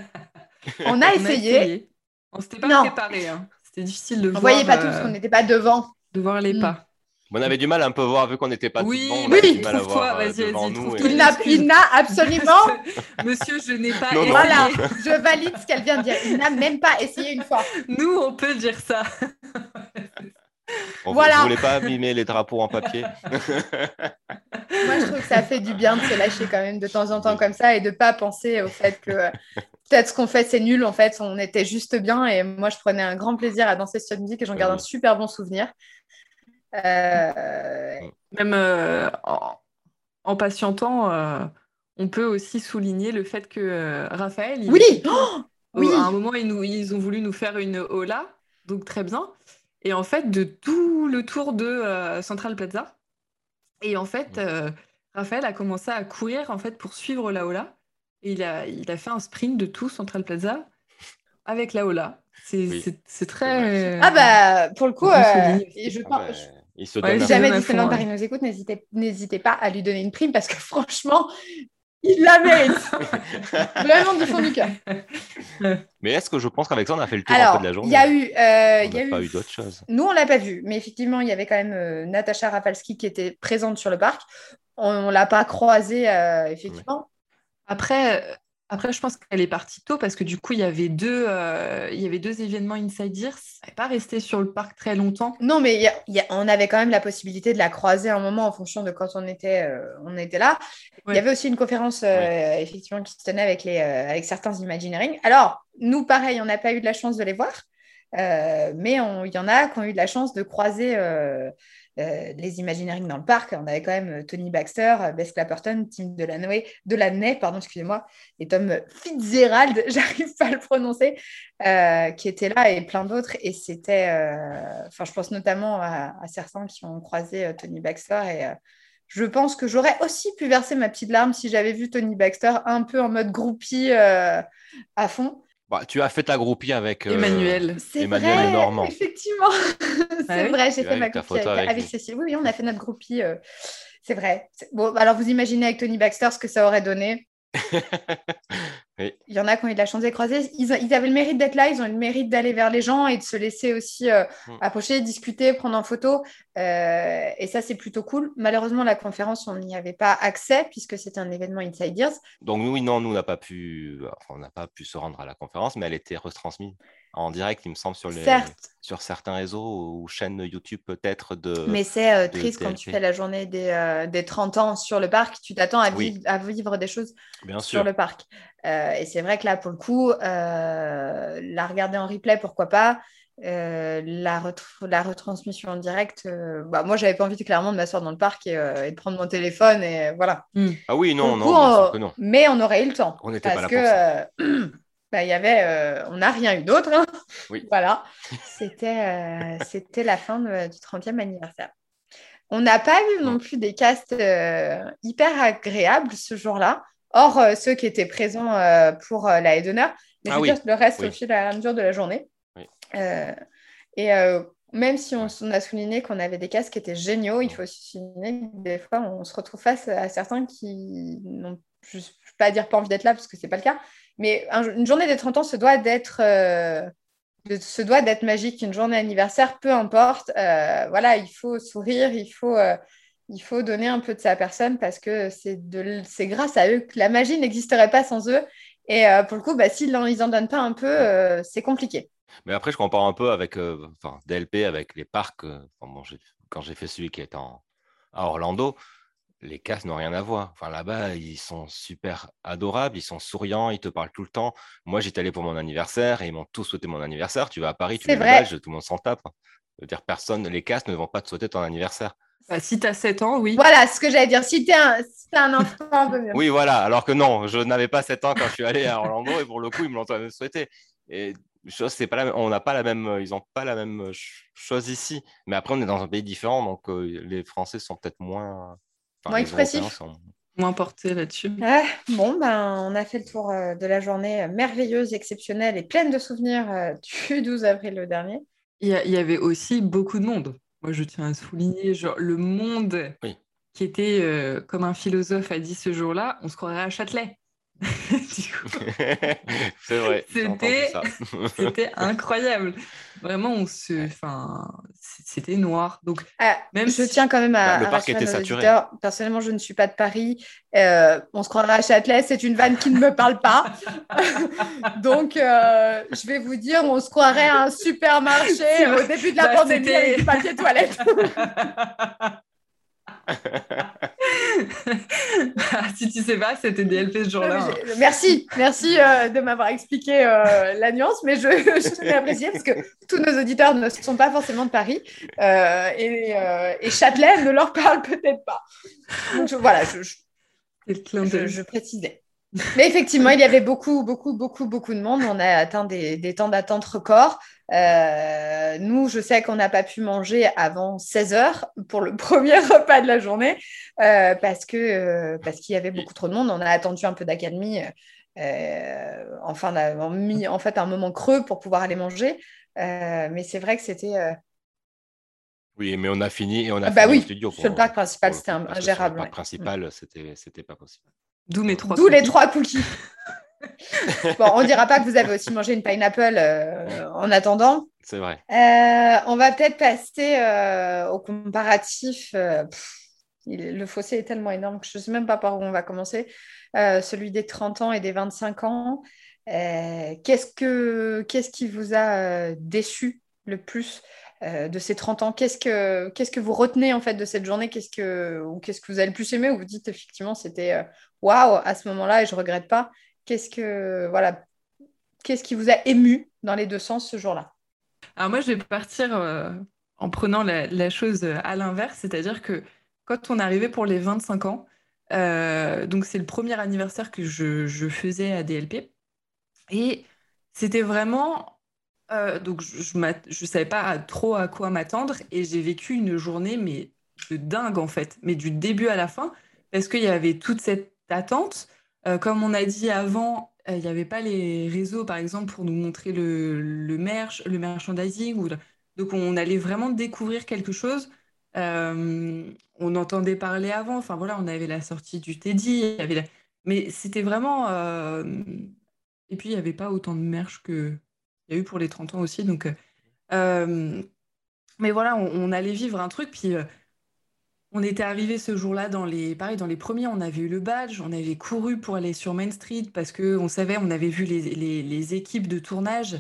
On a essayé. On s'était pas préparé. Hein. C'était difficile de on voir. On voyait pas tout parce qu'on n'était pas devant. De voir les mm. pas. On avait du mal à un peu voir vu qu'on n'était pas oui, devant. Oui, trouve-toi, vas-y, vas-y. Il n'a absolument. Monsieur, je n'ai pas. Non, voilà, je valide ce qu'elle vient de dire. Il n'a même pas essayé une fois. Nous, on peut dire ça. On voilà. Vous voulez pas abîmer les drapeaux en papier Moi, je trouve que ça fait du bien de se lâcher quand même de temps en temps comme ça et de pas penser au fait que peut-être ce qu'on fait c'est nul. En fait, on était juste bien et moi, je prenais un grand plaisir à danser cette musique et j'en garde un super bon souvenir. Euh, même euh, en, patientant, euh, on peut aussi souligner le fait que Raphaël, oui, oh oui. à un moment, ils, nous, ils ont voulu nous faire une hola, donc très bien. Et en fait, de tout le tour de Central Plaza. Et en fait, Raphaël a commencé à courir en fait pour suivre la hola. Et il a, il a fait un sprint de tout Central Plaza avec la hola. C'est très. Ah bah, pour le coup, je pense. Il se donne jamais Disneyland Paris nous écoute, n'hésitez pas à lui donner une prime parce que franchement, il la mérite. Vraiment du fond du cœur. Mais est-ce que je pense qu'Alexandre a fait le tour un peu de la journée Il y a eu. Euh, il y a eu... pas eu d'autres choses. Nous, on l'a pas vu, mais effectivement, il y avait quand même euh, Natacha Rafalski qui était présente sur le parc. On, ne l'a pas croisée, euh, effectivement. Après, après, je pense qu'elle est partie tôt parce que du coup, il y avait deux, euh, il y avait deux événements Inside Ears. Elle n'est pas restée sur le parc très longtemps. Non, mais on avait quand même la possibilité de la croiser un moment en fonction de quand on était, euh, on était là. Il y avait aussi une conférence euh, effectivement qui se tenait avec, les, avec certains Imagineering. Alors, nous, pareil, on n'a pas eu de la chance de les voir. mais il y en a qui ont eu de la chance de croiser euh, les Imagineering dans le parc. On avait quand même euh, Tony Baxter, euh, Bess Clapperton, Tim Delaney, Delaney pardon, excusez-moi, et Tom Fitzgerald, j'arrive pas à le prononcer, qui étaient là et plein d'autres. Et c'était, enfin, je pense notamment à, certains qui ont croisé Tony Baxter et je pense que j'aurais aussi pu verser ma petite larme si j'avais vu Tony Baxter un peu en mode groupie à fond. Bah, tu as fait ta groupie avec Emmanuel. Emmanuel et Normand. Effectivement. c'est vrai, j'ai fait ma groupie avec, Cécile. Oui, oui, on a fait notre groupie. c'est vrai. Bon, alors vous imaginez avec Tony Baxter ce que ça aurait donné. Il y en a qui ont eu de la chance de croiser. Ils, ils, avaient le mérite d'être là, ils ont eu le mérite d'aller vers les gens et de se laisser aussi euh, mm. approcher, discuter, prendre en photo. Euh, et ça, c'est plutôt cool. Malheureusement, la conférence, on n'y avait pas accès puisque c'était un événement Inside Ears. Donc, oui, non, nous, on n'a pas, pu... enfin, on pas pu se rendre à la conférence, mais elle était retransmise en direct, il me semble, sur, les, sur certains réseaux ou chaînes YouTube peut-être de. Mais c'est euh, triste quand tu fais la journée des, euh, des, 30 ans sur le parc, tu t'attends à, vivre, à vivre des choses sur le parc. Euh, et c'est vrai que là, pour le coup, la regarder en replay, pourquoi pas. la, la, retransmission en direct, bah, moi j'avais pas envie clairement de m'asseoir dans le parc et, de prendre mon téléphone et voilà. Hmm. Ah oui, non, non, non, Mais on aurait eu le temps. On n'était pas là pour ça. Bah, y avait, euh, on n'a rien eu d'autre. Hein. Oui. voilà. C'était, euh, c'était la fin du 30e anniversaire. On n'a pas eu non plus des castes euh, hyper agréables ce jour-là, hors ceux qui étaient présents pour la haie d'honneur. Mais ah je veux dire le reste au fil à la mesure de la journée. et même si on, a souligné qu'on avait des castes qui étaient géniaux, il faut souligner que des fois, on se retrouve face à certains qui n'ont, je ne vais pas dire pas envie d'être là parce que ce n'est pas le cas, mais une journée des 30 ans se doit d'être euh, se doit d'être magique. Une journée anniversaire, peu importe. Euh, voilà, il faut sourire, il faut, euh, il faut donner un peu de sa personne parce que c'est grâce à eux que la magie n'existerait pas sans eux. Et pour le coup, bah, s'ils n'en donnent pas un peu, c'est compliqué. Mais après, je compare un peu avec DLP, avec les parcs. quand j'ai fait celui qui est en, à Orlando, les castes n'ont rien à voir. Enfin, là-bas, ils sont super adorables, ils sont souriants, ils te parlent tout le temps. Moi, j'étais allé pour mon anniversaire et ils m'ont tous souhaité mon anniversaire. Tu vas à Paris, tu mets le tout le monde s'en tape. Je veux dire, personne, les castes ne vont pas te souhaiter ton anniversaire. Bah, si tu as 7 ans, oui. Voilà ce que j'allais dire. Si tu es, un enfant, un peu mieux. oui, voilà. Alors que non, je n'avais pas 7 ans quand je suis allé à Orlando et pour le coup, ils me l'ont souhaité. Et chose, c'est pas on n'a pas la même, ils n'ont pas la même chose ici. Mais après, on est dans un pays différent, donc euh, les Français sont peut-être moins moins expressif. Moins porté là-dessus. bon, ben, on a fait le tour euh, de la journée merveilleuse, exceptionnelle et pleine de souvenirs euh, du 12 avril le dernier. Il y, avait aussi beaucoup de monde. Moi, je tiens à souligner genre, le monde qui était, euh, comme un philosophe a dit ce jour-là, on se croirait à Châtelet. du c'est vrai. C'était incroyable. Vraiment, on se, enfin, c'était noir. Donc, ah, même je tiens quand même à. Bah, le parc était saturé. Personnellement, je ne suis pas de Paris. Euh, on se croirait à Châtelet. C'est une vanne qui ne me parle pas. Donc, euh, je vais vous dire, on se croirait à un supermarché au début de la bah, pandémie avec du papier toilette. Ah, si tu sais pas, c'était DLP ce jour-là. Hein. Merci, merci euh, de m'avoir expliqué euh, la nuance, mais je, je tenais à apprécier parce que tous nos auditeurs ne sont pas forcément de Paris euh, et, et, Châtelet ne leur parle peut-être pas. Donc voilà, je, je, précisais. Mais effectivement, il y avait beaucoup, beaucoup, beaucoup, beaucoup de monde. On a atteint des, des temps d'attente records. Euh, nous, je sais qu'on n'a pas pu manger avant 16 heures pour le premier repas de la journée euh, parce que euh, parce qu'il y avait beaucoup trop de monde. On a attendu un peu d'accalmie. enfin, on a mis en fait un moment creux pour pouvoir aller manger. mais c'est vrai que c'était. Oui, mais on a fini et on a ah bah fini oui, studio. Sur le parc principal, c'était ingérable. Sur le parc principal, c'était c'était pas possible. D'où mes trois. D'où les trois cookies. bon, on dira pas que vous avez aussi mangé une pineapple euh, en attendant. C'est vrai. Euh, on va peut-être passer euh, au comparatif. le fossé est tellement énorme que je ne sais même pas par où on va commencer. celui des 30 ans et des 25 ans. qu'est-ce, que, qu'est-ce qui vous a déçu le plus de ces 30 ans. Qu'est-ce que, qu'est-ce que vous retenez en fait de cette journée? Qu'est-ce que, ou qu'est-ce que vous avez le plus aimé? Ou vous dites effectivement c'était waouh à ce moment-là et je regrette pas. Qu'est-ce que voilà, qu'est-ce qui vous a ému dans les deux sens ce jour-là? Alors moi, je vais partir euh, en prenant la, chose à l'inverse, c'est-à-dire que quand on arrivait pour les 25 ans, euh, donc c'est le premier anniversaire que je, faisais à DLP, et c'était vraiment euh, donc je ne savais pas trop à quoi m'attendre et j'ai vécu une journée mais de dingue en fait, mais du début à la fin, parce qu'il y avait toute cette attente. Euh, comme on a dit avant, euh, il n'y avait pas les réseaux, par exemple, pour nous montrer le, le merch, le merchandising. Donc, on allait vraiment découvrir quelque chose. Euh, on entendait parler avant. Enfin, voilà, on avait la sortie du Teddy. Mais c'était vraiment... Et puis, il n'y avait pas autant de merch qu'il y a eu pour les 30 ans aussi. Donc... Mais voilà, on, allait vivre un truc. Puis on était arrivé ce jour-là dans les, pareil, dans les premiers, on avait eu le badge, on avait couru pour aller sur Main Street parce que on savait, on avait vu les, équipes de tournage,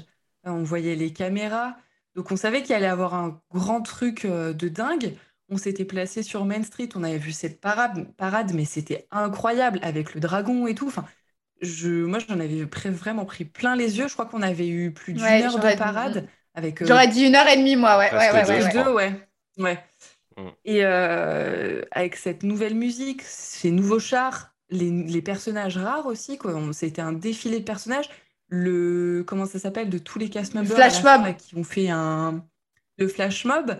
euh, on voyait les caméras, donc on savait qu'il allait avoir un grand truc euh, de dingue. On s'était placé sur Main Street, on avait vu cette parade, parade mais c'était incroyable avec le dragon et tout. Enfin, je, moi, j'en avais vraiment pris plein les yeux. Je crois qu'on avait eu plus d'une heure de parade. avec. Euh, j'aurais dit une heure et demie, moi, ouais. ouais, ouais, deux, ouais. ouais. Mm. Et euh, avec cette nouvelle musique, ces nouveaux chars, les, personnages rares aussi, quoi. C'était un défilé de personnages. Le comment ça s'appelle? De tous les cast members Flash mob qui ont fait un le flash mob.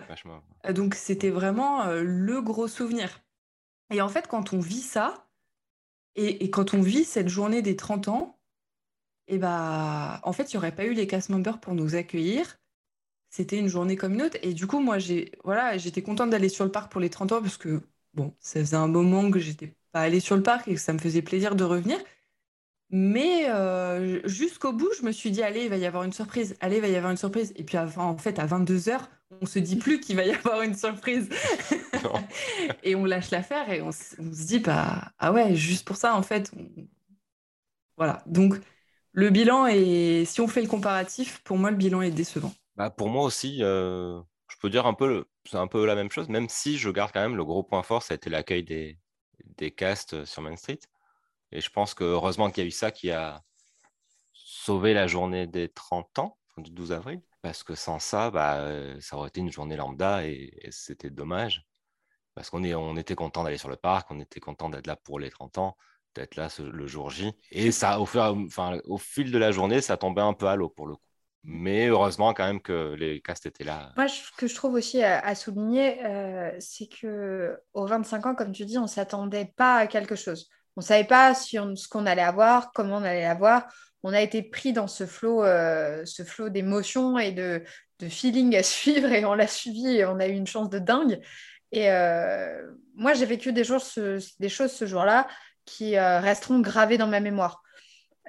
Euh, donc c'était vraiment euh, le gros souvenir. Et en fait, quand on vit ça, et, quand on vit cette journée des 30 ans, et bah, en fait, il n'y aurait pas eu les cast members pour nous accueillir c'était une journée comme une autre. Et du coup, moi, j'ai, voilà, j'étais contente d'aller sur le parc pour les 30 ans parce que, bon, ça faisait un moment que j'étais pas allée sur le parc et que ça me faisait plaisir de revenir. Mais euh, jusqu'au bout, je me suis dit, allez, il va y avoir une surprise. Allez, il va y avoir une surprise. Et puis, en fait, à 22h, on se dit plus qu'il va y avoir une surprise. et on lâche l'affaire et on, se dit, bah, ah ouais, juste pour ça, en fait. Voilà. Donc, le bilan est, si on fait le comparatif, pour moi, le bilan est décevant. Bah, pour moi aussi, je peux dire un peu, c'est un peu la même chose, même si je garde quand même le gros point fort, ça a été l'accueil des, des casts sur Main Street. Et je pense que heureusement qu'il y a eu ça qui a sauvé la journée des 30 ans, du 12 avril, parce que sans ça, bah, ça aurait été une journée lambda et, c'était dommage. Parce qu'on on était content d'aller sur le parc, on était content d'être là pour les 30 ans, d'être là le jour J. Et ça, au, enfin, au fil de la journée, ça tombait un peu à l'eau pour le coup. Mais heureusement quand même que les castes étaient là. Moi, ce que je trouve aussi à, souligner, euh, c'est que aux 25 ans, comme tu dis, on ne s'attendait pas à quelque chose. On ne savait pas ce qu'on allait avoir, comment on allait avoir. On a été pris dans ce flot, euh, ce flot d'émotions et de, de feeling à suivre et on l'a suivi et on a eu une chance de dingue. Et euh, moi, j'ai vécu des, jours, des choses ce jour-là qui resteront gravées dans ma mémoire.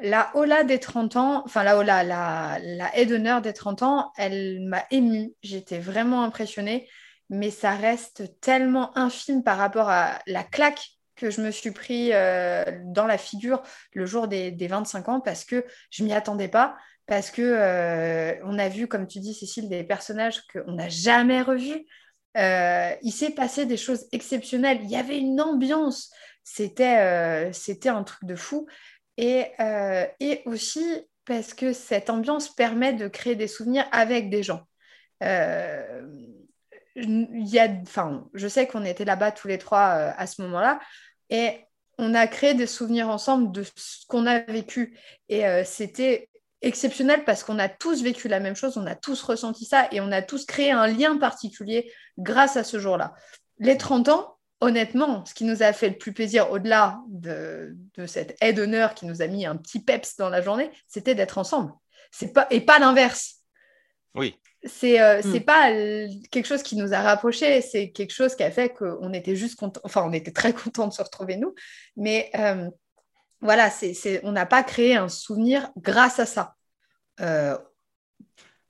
la Ola des 30 ans, enfin la Ola, la, haie d'honneur des 30 ans, elle m'a émue. J'étais vraiment impressionnée, mais ça reste tellement infime par rapport à la claque que je me suis pris euh, dans la figure le jour des, des 25 ans parce que je m'y attendais pas parce que euh, on a vu, comme tu dis, Cécile, des personnages qu'on n'a jamais revus. Euh, il s'est passé des choses exceptionnelles. Il y avait une ambiance. C'était c'était un truc de fou. Et, et, aussi parce que cette ambiance permet de créer des souvenirs avec des gens. Il y a, je sais qu'on était là-bas tous les trois à ce moment-là. Et on a créé des souvenirs ensemble de ce qu'on a vécu. Et c'était exceptionnel parce qu'on a tous vécu la même chose, on a tous ressenti ça et on a tous créé un lien particulier grâce à ce jour-là. Les 30 ans, honnêtement, ce qui nous a fait le plus plaisir au-delà de, cette aide d'honneur qui nous a mis un petit peps dans la journée, c'était d'être ensemble. C'est pas, et pas l'inverse. Oui. C'est euh, hmm. pas quelque chose qui nous a rapprochés, c'est quelque chose qui a fait qu'on était juste content, enfin on était très contents de se retrouver nous, mais euh, voilà, c'est, on n'a pas créé un souvenir grâce à ça. Euh,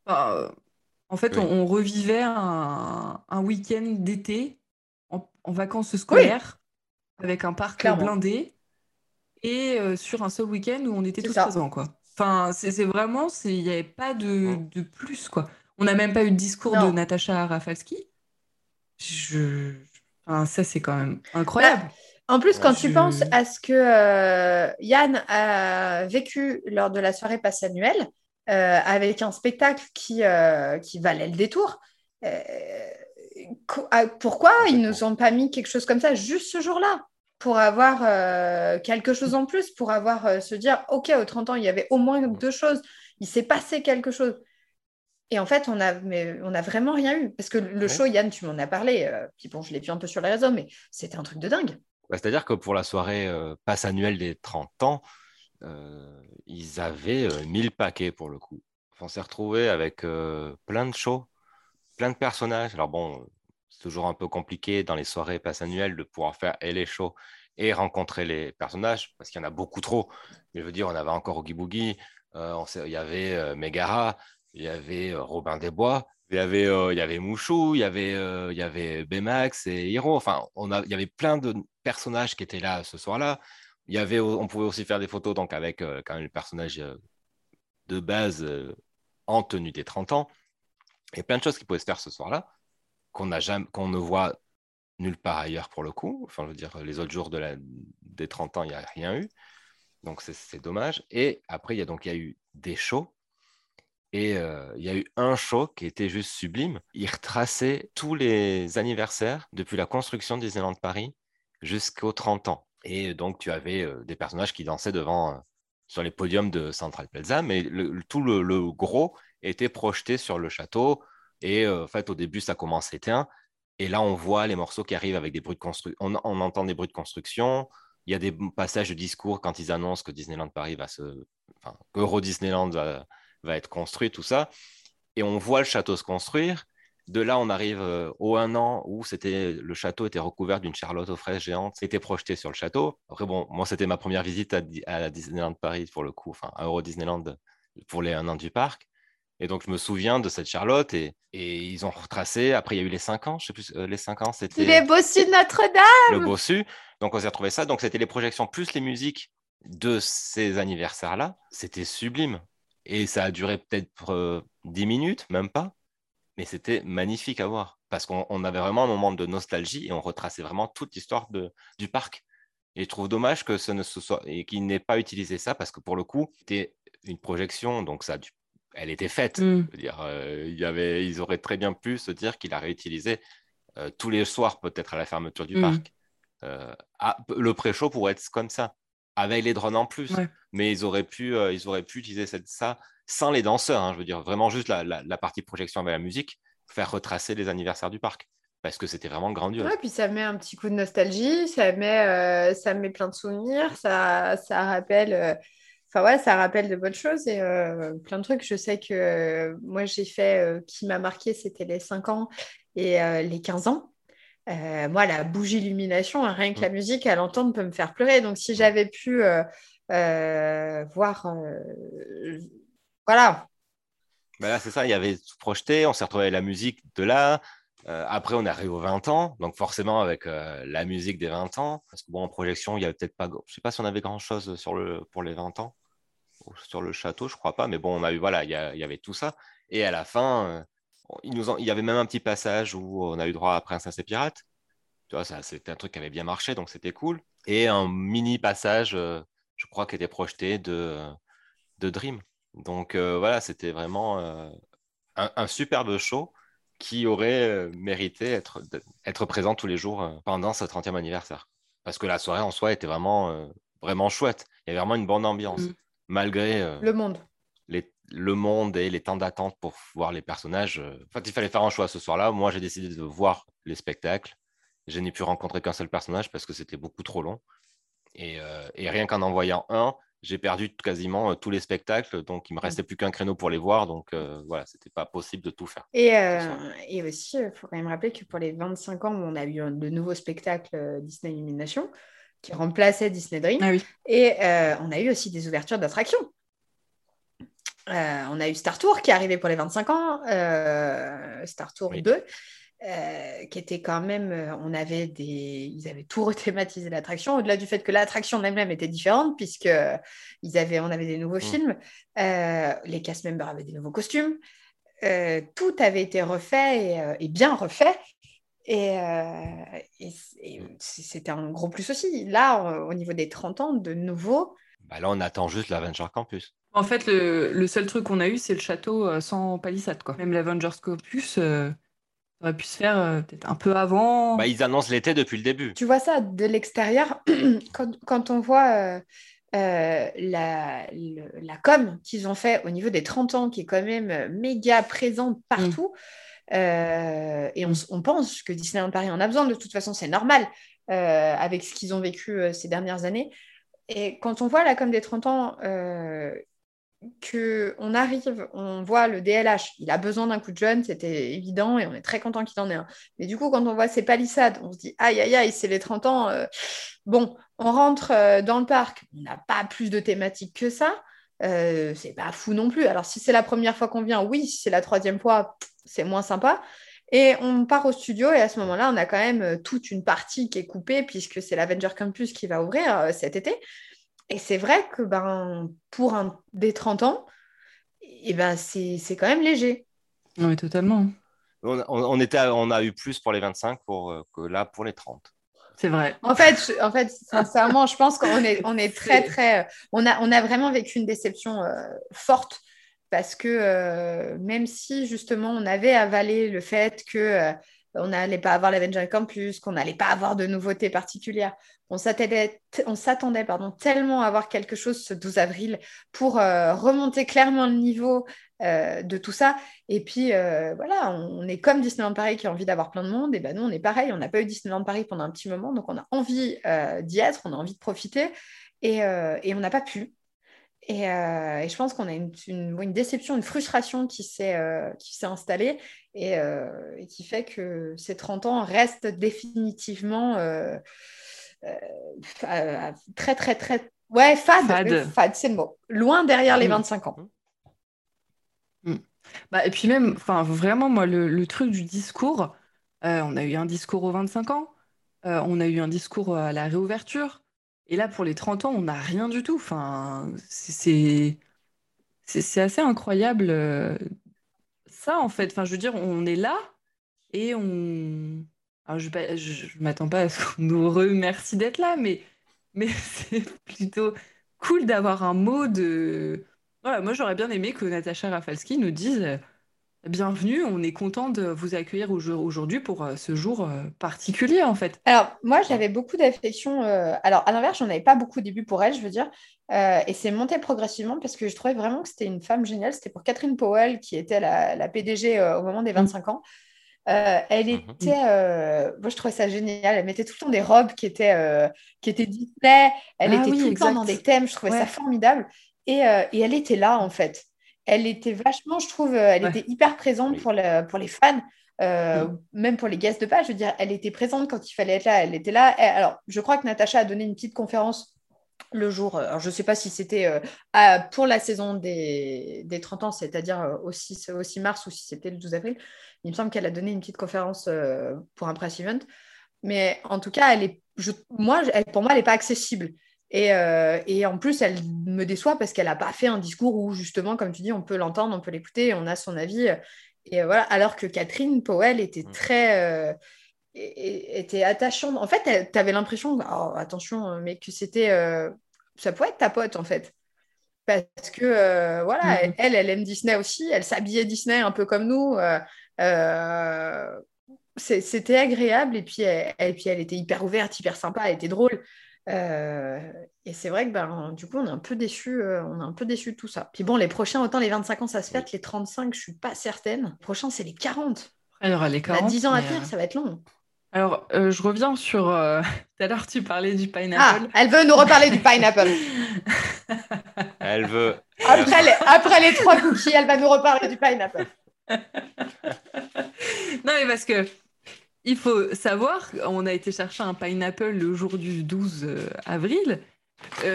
bah, en fait, on, revivait un, week-end d'été en, vacances scolaires avec un parc blindé et euh, sur un seul week-end où on était tous présents. Quoi. Enfin, c'est, vraiment, il n'y avait pas de, plus. quoi. On n'a même pas eu de discours de Natacha Rafalski. Je... ça, c'est quand même incroyable. Bah, en plus, quand tu penses à ce que euh, Yann a vécu lors de la soirée passe annuelle, euh, avec un spectacle qui, euh, qui valait le détour, pourquoi ils ne nous ont pas mis quelque chose comme ça juste ce jour-là pour avoir quelque chose en plus, pour avoir se dire, OK, aux 30 ans, il y avait au moins deux choses, il s'est passé quelque chose. Et en fait, on n'a on a vraiment rien eu. Parce que le show, Yann, tu m'en as parlé, puis bon, je l'ai vu un peu sur les réseaux, mais c'était un truc de dingue. Bah, c'est-à-dire que pour la soirée euh, passe annuelle des 30 ans, euh, ils avaient 1000 euh, paquets pour le coup. on s'est retrouvé avec plein de shows, plein de personnages. Alors bon, c'est toujours un peu compliqué dans les soirées passe annuelles de pouvoir faire et les shows et rencontrer les personnages parce qu'il y en a beaucoup trop. Mais je veux dire, on avait encore Oogie Boogie, il y avait Megara, il y avait Robin des Bois, il y avait, il y avait Mouchou, il y avait, il y avait Bemax et Hiro. Enfin, on a, il y avait plein de personnages qui étaient là ce soir-là. Il y avait, on pouvait aussi faire des photos donc avec quand même le personnage de base en tenue des 30 ans. Et plein de choses qui pouvaient se faire ce soir-là qu'on qu'on ne voit nulle part ailleurs pour le coup. Enfin, je veux dire, les autres jours de la, des 30 ans, il n'y a rien eu. Donc, c'est dommage. Et après, il y a donc il y a eu des shows et euh, il y a eu un show qui était juste sublime. Il retraçait tous les anniversaires depuis la construction de Disneyland Paris jusqu'aux 30 ans. Et donc, tu avais euh, des personnages qui dansaient devant, euh, sur les podiums de Central Plaza, mais tout le, gros était projeté sur le château. Et en fait, au début, ça commence éteint. Et là, on voit les morceaux qui arrivent avec des bruits de construction. On, entend des bruits de construction. Il y a des passages de discours quand ils annoncent que Disneyland Paris va se. Enfin, Euro Disneyland va, va être construit, tout ça. Et on voit le château se construire. De là, on arrive euh, au un an où c'était le château était recouvert d'une charlotte aux fraises géante, c'était projeté sur le château. Après, bon, moi, c'était ma première visite à, à, Disneyland Paris pour le coup, enfin, à Euro Disneyland pour les un an du parc. Et donc, je me souviens de cette Charlotte et, et ils ont retracé. Après, il y a eu les cinq ans, je sais plus, euh, les cinq ans, c'était. Les bossus de Notre-Dame Le bossu. Donc, on s'est retrouvé ça. Donc, c'était les projections plus les musiques de ces anniversaires-là. C'était sublime. Et ça a duré peut-être 10 minutes, même pas. Mais c'était magnifique à voir. Parce qu'on avait vraiment un moment de nostalgie et on retraçait vraiment toute l'histoire du parc. Et je trouve dommage que ce ne soit et qu'il n'ait pas utilisé ça parce que pour le coup, c'était une projection, donc ça, elle était faite. Mmh. dire, euh, il y avait, ils auraient très bien pu se dire qu'il a réutilisé euh, tous les soirs, peut-être à la fermeture du mmh. parc. Euh, le pré-show pourrait être comme ça avec les drones en plus. Mais ils auraient pu, euh, ils auraient pu utiliser ça sans les danseurs. Hein, je veux dire, vraiment juste la, partie projection avec la musique, faire retracer les anniversaires du parc. Parce que c'était vraiment grandiose. Ouais, puis ça met un petit coup de nostalgie, ça met, euh, ça met plein de souvenirs, ça, ça rappelle. Euh, enfin ouais, ça rappelle de bonnes choses et plein de trucs. Je sais que moi j'ai fait, qui m'a marqué, c'était les 5 ans et les 15 ans. Euh, moi, la bougie illumination, hein, rien que la musique, à l'entendre, peut me faire pleurer. Donc, si j'avais pu euh, voir. voilà. Ben là, c'est ça, il y avait tout projeté, on s'est retrouvé avec la musique de là. après, on est arrivé aux 20 ans, donc forcément avec la musique des 20 ans. Parce que bon, en projection, il n'y avait peut-être pas. Je sais pas si on avait grand-chose sur le... pour les 20 ans. Sur le château, je crois pas, mais bon, on a eu, voilà, il y, y, avait tout ça. Et à la fin, il, nous il y avait même un petit passage où on a eu droit à Princesse et Pirates. Tu vois, c'était un truc qui avait bien marché, donc c'était cool. Et un mini passage, euh, je crois, qui était projeté de, de Dream. Donc euh, voilà, c'était vraiment euh, un, superbe show qui aurait mérité être, être présent tous les jours pendant ce 30e anniversaire. Parce que la soirée en soi était vraiment, vraiment chouette. Il y avait vraiment une bonne ambiance, mm. malgré le monde. Le monde et les temps d'attente pour voir les personnages. Euh, en fait, il fallait faire un choix ce soir-là. Moi, j'ai décidé de voir les spectacles. Je n'ai pu rencontrer qu'un seul personnage parce que c'était beaucoup trop long. Et, euh, rien qu'en en voyant un, j'ai perdu quasiment euh, tous les spectacles. Donc, il me mmh. restait plus qu'un créneau pour les voir. Donc, voilà, c'était pas possible de tout faire. Et, et aussi, il faut quand même rappeler que pour les 25 ans, on a eu de nouveaux spectacles Disney Illumination qui remplaçaient Disney Dream. Ah et on a eu aussi des ouvertures d'attractions. Euh, on a eu Star Tour qui est arrivé pour les 25 ans, euh, Star Tour 2, euh, qui était quand même, on avait des, ils avaient tout rethématisé l'attraction, au-delà du fait que l'attraction elle-même était différente, puisque ils avaient, on avait des nouveaux mm. films, les cast members avaient des nouveaux costumes, tout avait été refait et, bien refait. Et, c'était un gros plus aussi. Là, au niveau des 30 ans, de nouveau. Bah là, on attend juste l'Avenger Campus. En fait, le, seul truc qu'on a eu, c'est le château euh, sans palissade. Quoi. Même l'Avengers Campus euh, aurait pu se faire euh, peut-être un peu avant. Bah, ils annoncent l'été depuis le début. Tu vois ça de l'extérieur, quand, on voit la, la com qu'ils ont fait au niveau des 30 ans, qui est quand même méga présente partout. Mm. et on, on, pense que Disneyland Paris en a besoin, de toute façon, c'est normal avec ce qu'ils ont vécu ces dernières années. Et quand on voit la com des 30 ans qu'on arrive, on voit le DLH, il a besoin d'un coup de jeune, c'était évident et on est très content qu'il en ait un. Mais du coup, quand on voit ces palissades, on se dit aïe aïe aïe, c'est les 30 ans. Euh, bon, on rentre euh, dans le parc, on n'a pas plus de thématiques que ça. Euh, c'est pas fou non plus. Alors, si c'est la première fois qu'on vient, oui, si c'est la troisième fois, c'est moins sympa. Et on part au studio et à ce moment-là, on a quand même toute une partie qui est coupée puisque c'est l'Avenger Campus qui va ouvrir cet été. Et c'est vrai que ben, pour un, des 30 ans, et ben, c'est quand même léger. Oui, totalement. On, était on a eu plus pour les 25 pour, euh, que là pour les 30. C'est vrai. En fait, en fait, sincèrement, je pense qu'on est, on est très, très. On a, on a vraiment vécu une déception euh, forte parce que euh, même si justement on avait avalé le fait que on n'allait pas avoir l'Avenger Campus, qu'on n'allait pas avoir de nouveautés particulières. On s'attendait, tellement à avoir quelque chose ce 12 avril pour euh, remonter clairement le niveau euh, de tout ça. Et puis, euh, voilà, on, est comme Disneyland Paris qui a envie d'avoir plein de monde. Et ben nous, on est pareil, on n'a pas eu Disneyland Paris pendant un petit moment, donc on a envie d'y être, on a envie de profiter. Et on n'a pas pu. Euh, et, je pense qu'on a une, une, déception, une frustration qui s'est euh, installée euh, et, qui fait que ces 30 ans restent définitivement très, très, très. Ouais, fade. fade. c'est le mot. Loin derrière les 25 mm. ans. Mm. Bah, et puis même, vraiment, moi, le, le truc du discours, on a eu un discours aux 25 ans, on a eu un discours à la réouverture. Et là, pour les 30 ans, on n'a rien du tout. Enfin, c'est assez incroyable. Euh, ça, en fait, enfin, je veux dire, on est là et on. Je ne m'attends pas à ce qu'on nous remercie d'être là, mais, mais c'est plutôt cool d'avoir un mot de. Voilà, moi, j'aurais bien aimé que Natacha Rafalski nous dise Bienvenue, on est content de vous accueillir aujourd'hui pour euh, ce jour euh, particulier en fait. Alors moi j'avais beaucoup d'affection, euh, alors à l'inverse j'en avais pas beaucoup au début pour elle je veux dire, et c'est monté progressivement parce que je trouvais vraiment que c'était une femme géniale, c'était pour Catherine Powell qui était la, PDG au moment des 25 ans. elle mhm. était, moi je trouvais ça génial, elle mettait tout le temps des robes qui étaient, qui étaient Disney, elle ah était tout le temps dans des thèmes, je trouvais ça formidable, et, et elle était là en fait elle était vachement, je trouve, euh, elle était hyper présente pour, pour les fans, euh, mm. même pour les guests de page. Je veux dire, elle était présente quand il fallait être là, elle était là. alors, je crois que Natacha a donné une petite conférence le jour, alors je ne sais pas si c'était pour la saison des, 30 ans, c'est-à-dire au 6, mars ou si c'était le 12 avril. Il me semble qu'elle a donné une petite conférence pour un press event. Mais en tout cas, elle est, moi, pour moi, elle n'est pas accessible. Et, et, en plus, elle me déçoit parce qu'elle n'a pas fait un discours où, justement, comme tu dis, on peut l'entendre, on peut l'écouter, on a son avis. Et voilà, alors que Catherine Powell était mm. très. était attachante. En fait, tu avais l'impression, oh, attention, mais que c'était ça pourrait être ta pote en fait. Parce que euh, voilà, mm. elle, elle, aime Disney aussi, elle s'habillait Disney un peu comme nous. Euh, euh, c'était agréable et puis, elle, puis elle était hyper ouverte, hyper sympa, elle était drôle. Et c'est vrai que ben, du coup, on est un peu déçus, on est un peu déçu de tout ça. Puis bon, les prochains, autant les 25 ans, ça se fête, les 35, je suis pas certaine. Les prochains, c'est les 40. Alors, les 40. 10 ans à tenir, ça va être long. Alors, euh, je reviens sur. Euh, tout à l'heure, tu parlais du pineapple. Ah, elle veut nous reparler du pineapple. elle veut. Après les, après les trois cookies, elle va nous reparler du pineapple. non, mais parce que. Il faut savoir, on a été chercher un pineapple le jour du 12 euh, avril.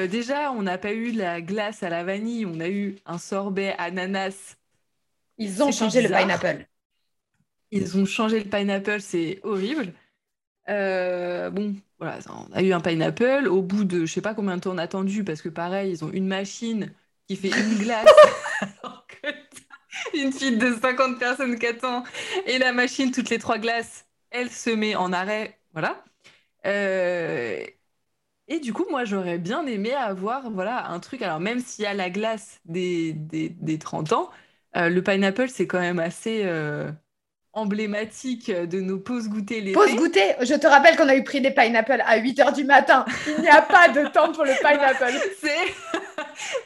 déjà, on n'a pas eu la glace à la vanille, on a eu un sorbet ananas. Ils ont changé le pineapple. Ils ont changé le pineapple, c'est horrible. Euh, bon, voilà, on a eu un pineapple. Au bout de je sais pas combien de temps on a attendu, parce que pareil, ils ont une machine qui fait une glace. une file de 50 personnes qui attend. Et la machine, toutes les trois glaces, elle se met en arrêt. Voilà. Euh, et du coup, moi, j'aurais bien aimé avoir voilà, un truc. Alors, même s'il y a la glace des, des, 30 ans, euh, le pineapple, c'est quand même assez emblématique de nos pauses goûter l'été. Pause goûter Je te rappelle qu'on a eu pris des pineapples à 8 h du matin. Il n'y a pas de temps pour le pineapple. c'est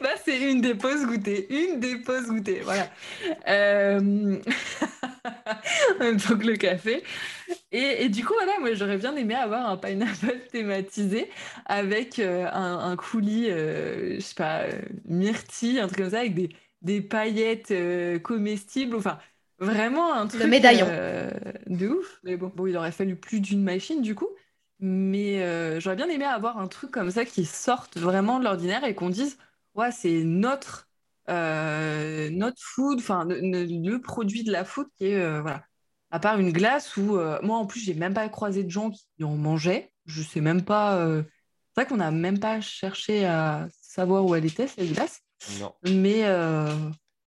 bah, c'est une des pauses goûter. Une des pauses goûter. Voilà. Euh... en même temps que le café. Et, et, du coup, voilà, moi, j'aurais bien aimé avoir un pineapple thématisé avec euh, un, coulis, euh, je sais pas, euh, myrtille, un truc comme ça, avec des, des paillettes comestibles. Enfin, Vraiment un truc médaillon. Euh, de ouf. Mais bon, bon, il aurait fallu plus d'une machine du coup. Mais euh, j'aurais bien aimé avoir un truc comme ça qui sorte vraiment de l'ordinaire et qu'on dise ouais, c'est notre, euh, notre food, enfin le, produit de la food qui est voilà. À part une glace où moi en plus j'ai même pas croisé de gens qui en mangeaient. Je sais même pas. C'est vrai qu'on n'a même pas cherché à savoir où elle était cette glace. Non. Mais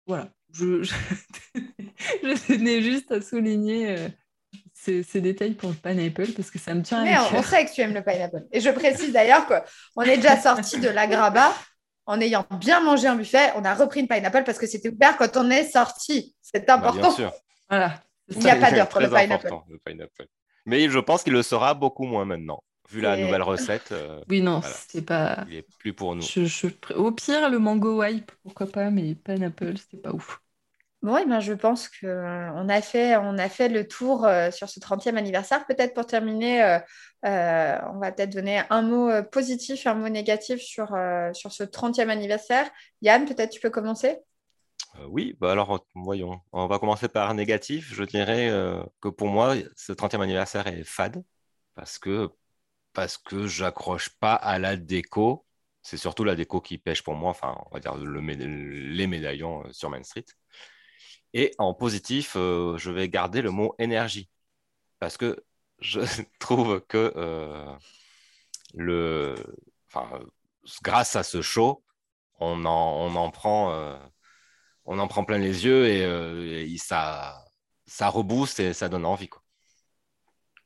voilà, je, je, tenais juste à souligner euh, ces, détails pour le pineapple parce que ça me tient à cœur. On sait que tu aimes le pineapple. Et je précise d'ailleurs qu'on est déjà sorti de la graba en ayant bien mangé un buffet. On a repris une pineapple parce que c'était ouvert quand on est sorti. C'est bah, important. bien sûr. Voilà. Il n'y a pas d'heure pour le pineapple. le pineapple. Mais je pense qu'il le sera beaucoup moins maintenant vu la nouvelle recette. Euh, oui, non, c'est pas. Il est plus pour nous. Au pire, le mango wipe, pourquoi pas, mais pineapple, c'était pas ouf. Bon, je pense qu'on euh, a, fait, a fait le tour euh, sur ce 30e anniversaire. Peut-être pour terminer, euh, on va peut-être donner un mot positif, un mot négatif sur, sur ce 30e anniversaire. Yann, peut-être tu peux commencer? Oui, bah alors voyons. On va commencer par négatif. Je dirais que pour moi, ce 30e anniversaire est fade parce que, parce que j'accroche pas à la déco. C'est surtout la déco qui pêche pour moi, enfin, on va dire les médaillons sur Main Street. Et en positif, euh, je vais garder le mot énergie. Parce que je trouve que euh, le, grâce à ce show, on en, on en, prend, euh, on en prend plein les yeux et, ça, ça rebooste et ça donne envie. Quoi.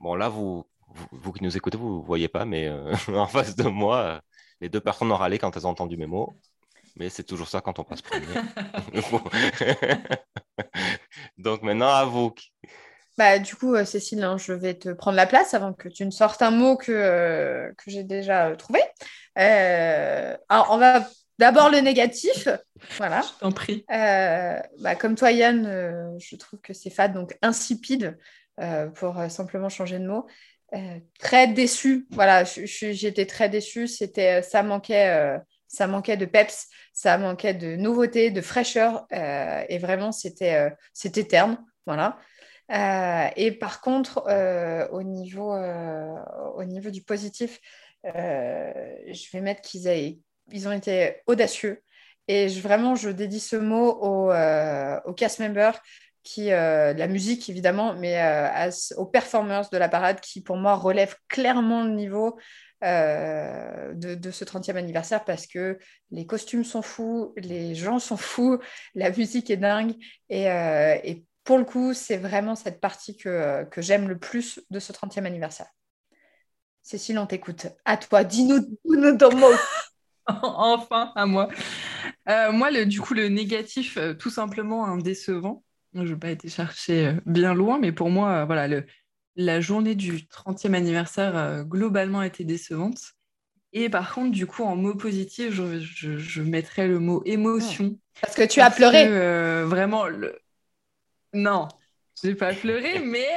Bon, là, vous, vous, qui nous écoutez, vous ne voyez pas, mais en face de moi, les deux personnes ont râlé quand elles ont entendu mes mots mais c'est toujours ça quand on passe premier. Donc maintenant, à vous. Bah, du coup, euh, Cécile, hein, je vais te prendre la place avant que tu ne sortes un mot que, euh, que j'ai déjà euh, trouvé. alors, on va d'abord le négatif. Voilà. Je t'en prie. Bah, comme toi, Yann, je trouve que c'est fade, donc insipide, pour simplement changer de mot. très déçu. Voilà, j'étais très déçue. C'était, ça manquait ça manquait de peps, ça manquait de nouveauté, de fraîcheur, euh, et vraiment, c'était euh, c'était terne. Voilà. Euh, et par contre, au, niveau, au niveau du positif, je vais mettre qu'ils ils ont été audacieux. Et vraiment, je dédie ce mot aux, cast members qui, la musique évidemment, mais aux performers de la parade qui, pour moi, relèvent clairement le niveau euh, de, ce 30e anniversaire parce que les costumes sont fous, les gens sont fous, la musique est dingue. Et, euh, pour le coup, c'est vraiment cette partie que, que j'aime le plus de ce 30e anniversaire. Cécile, on t'écoute. À toi, dis-nous dis ton mot. enfin, à moi. Euh, moi, le, du coup, le négatif, tout simplement un décevant. Je n'ai pas été chercher bien loin, mais pour moi, voilà, le, la journée du 30e anniversaire euh, globalement était décevante. Et par contre, du coup, en mot positif, je, mettrais le mot émotion. Parce que tu as pleuré. Euh, vraiment, le... non, je n'ai pas pleuré, mais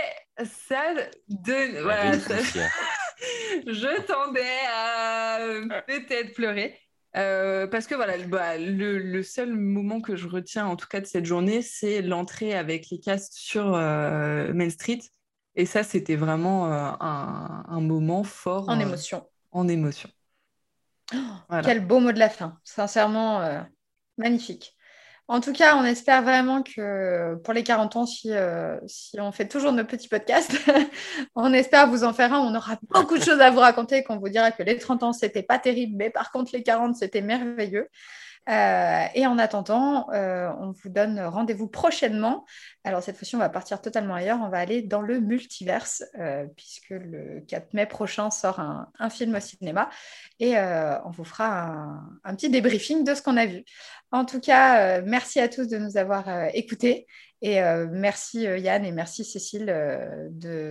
ça donne. Voilà, je tendais à peut-être pleurer. Euh, parce que voilà, bah, le, seul moment que je retiens, en tout cas de cette journée, c'est l'entrée avec les castes sur Main Street et ça, c'était vraiment euh, un, moment fort. En euh, émotion. En émotion. Quel beau mot de la fin. Sincèrement, euh, magnifique. En tout cas, on espère vraiment que pour les 40 ans, si, si on fait toujours nos petits podcasts, on espère vous en faire un. On aura beaucoup de choses à vous raconter, qu'on vous dira que les 30 ans, c'était pas terrible, mais par contre, les 40, c'était merveilleux. Euh, et en attendant, euh, on vous donne rendez-vous prochainement. Alors cette fois-ci, on va partir totalement ailleurs. On va aller dans le multiverse, euh, puisque le 4 mai prochain sort un, film au cinéma. Et on vous fera un, petit débriefing de ce qu'on a vu. En tout cas, merci à tous de nous avoir écoutés. Et merci Yann et merci Cécile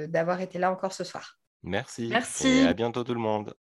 d'avoir été là encore ce soir. Merci. Merci. Et à bientôt tout le monde.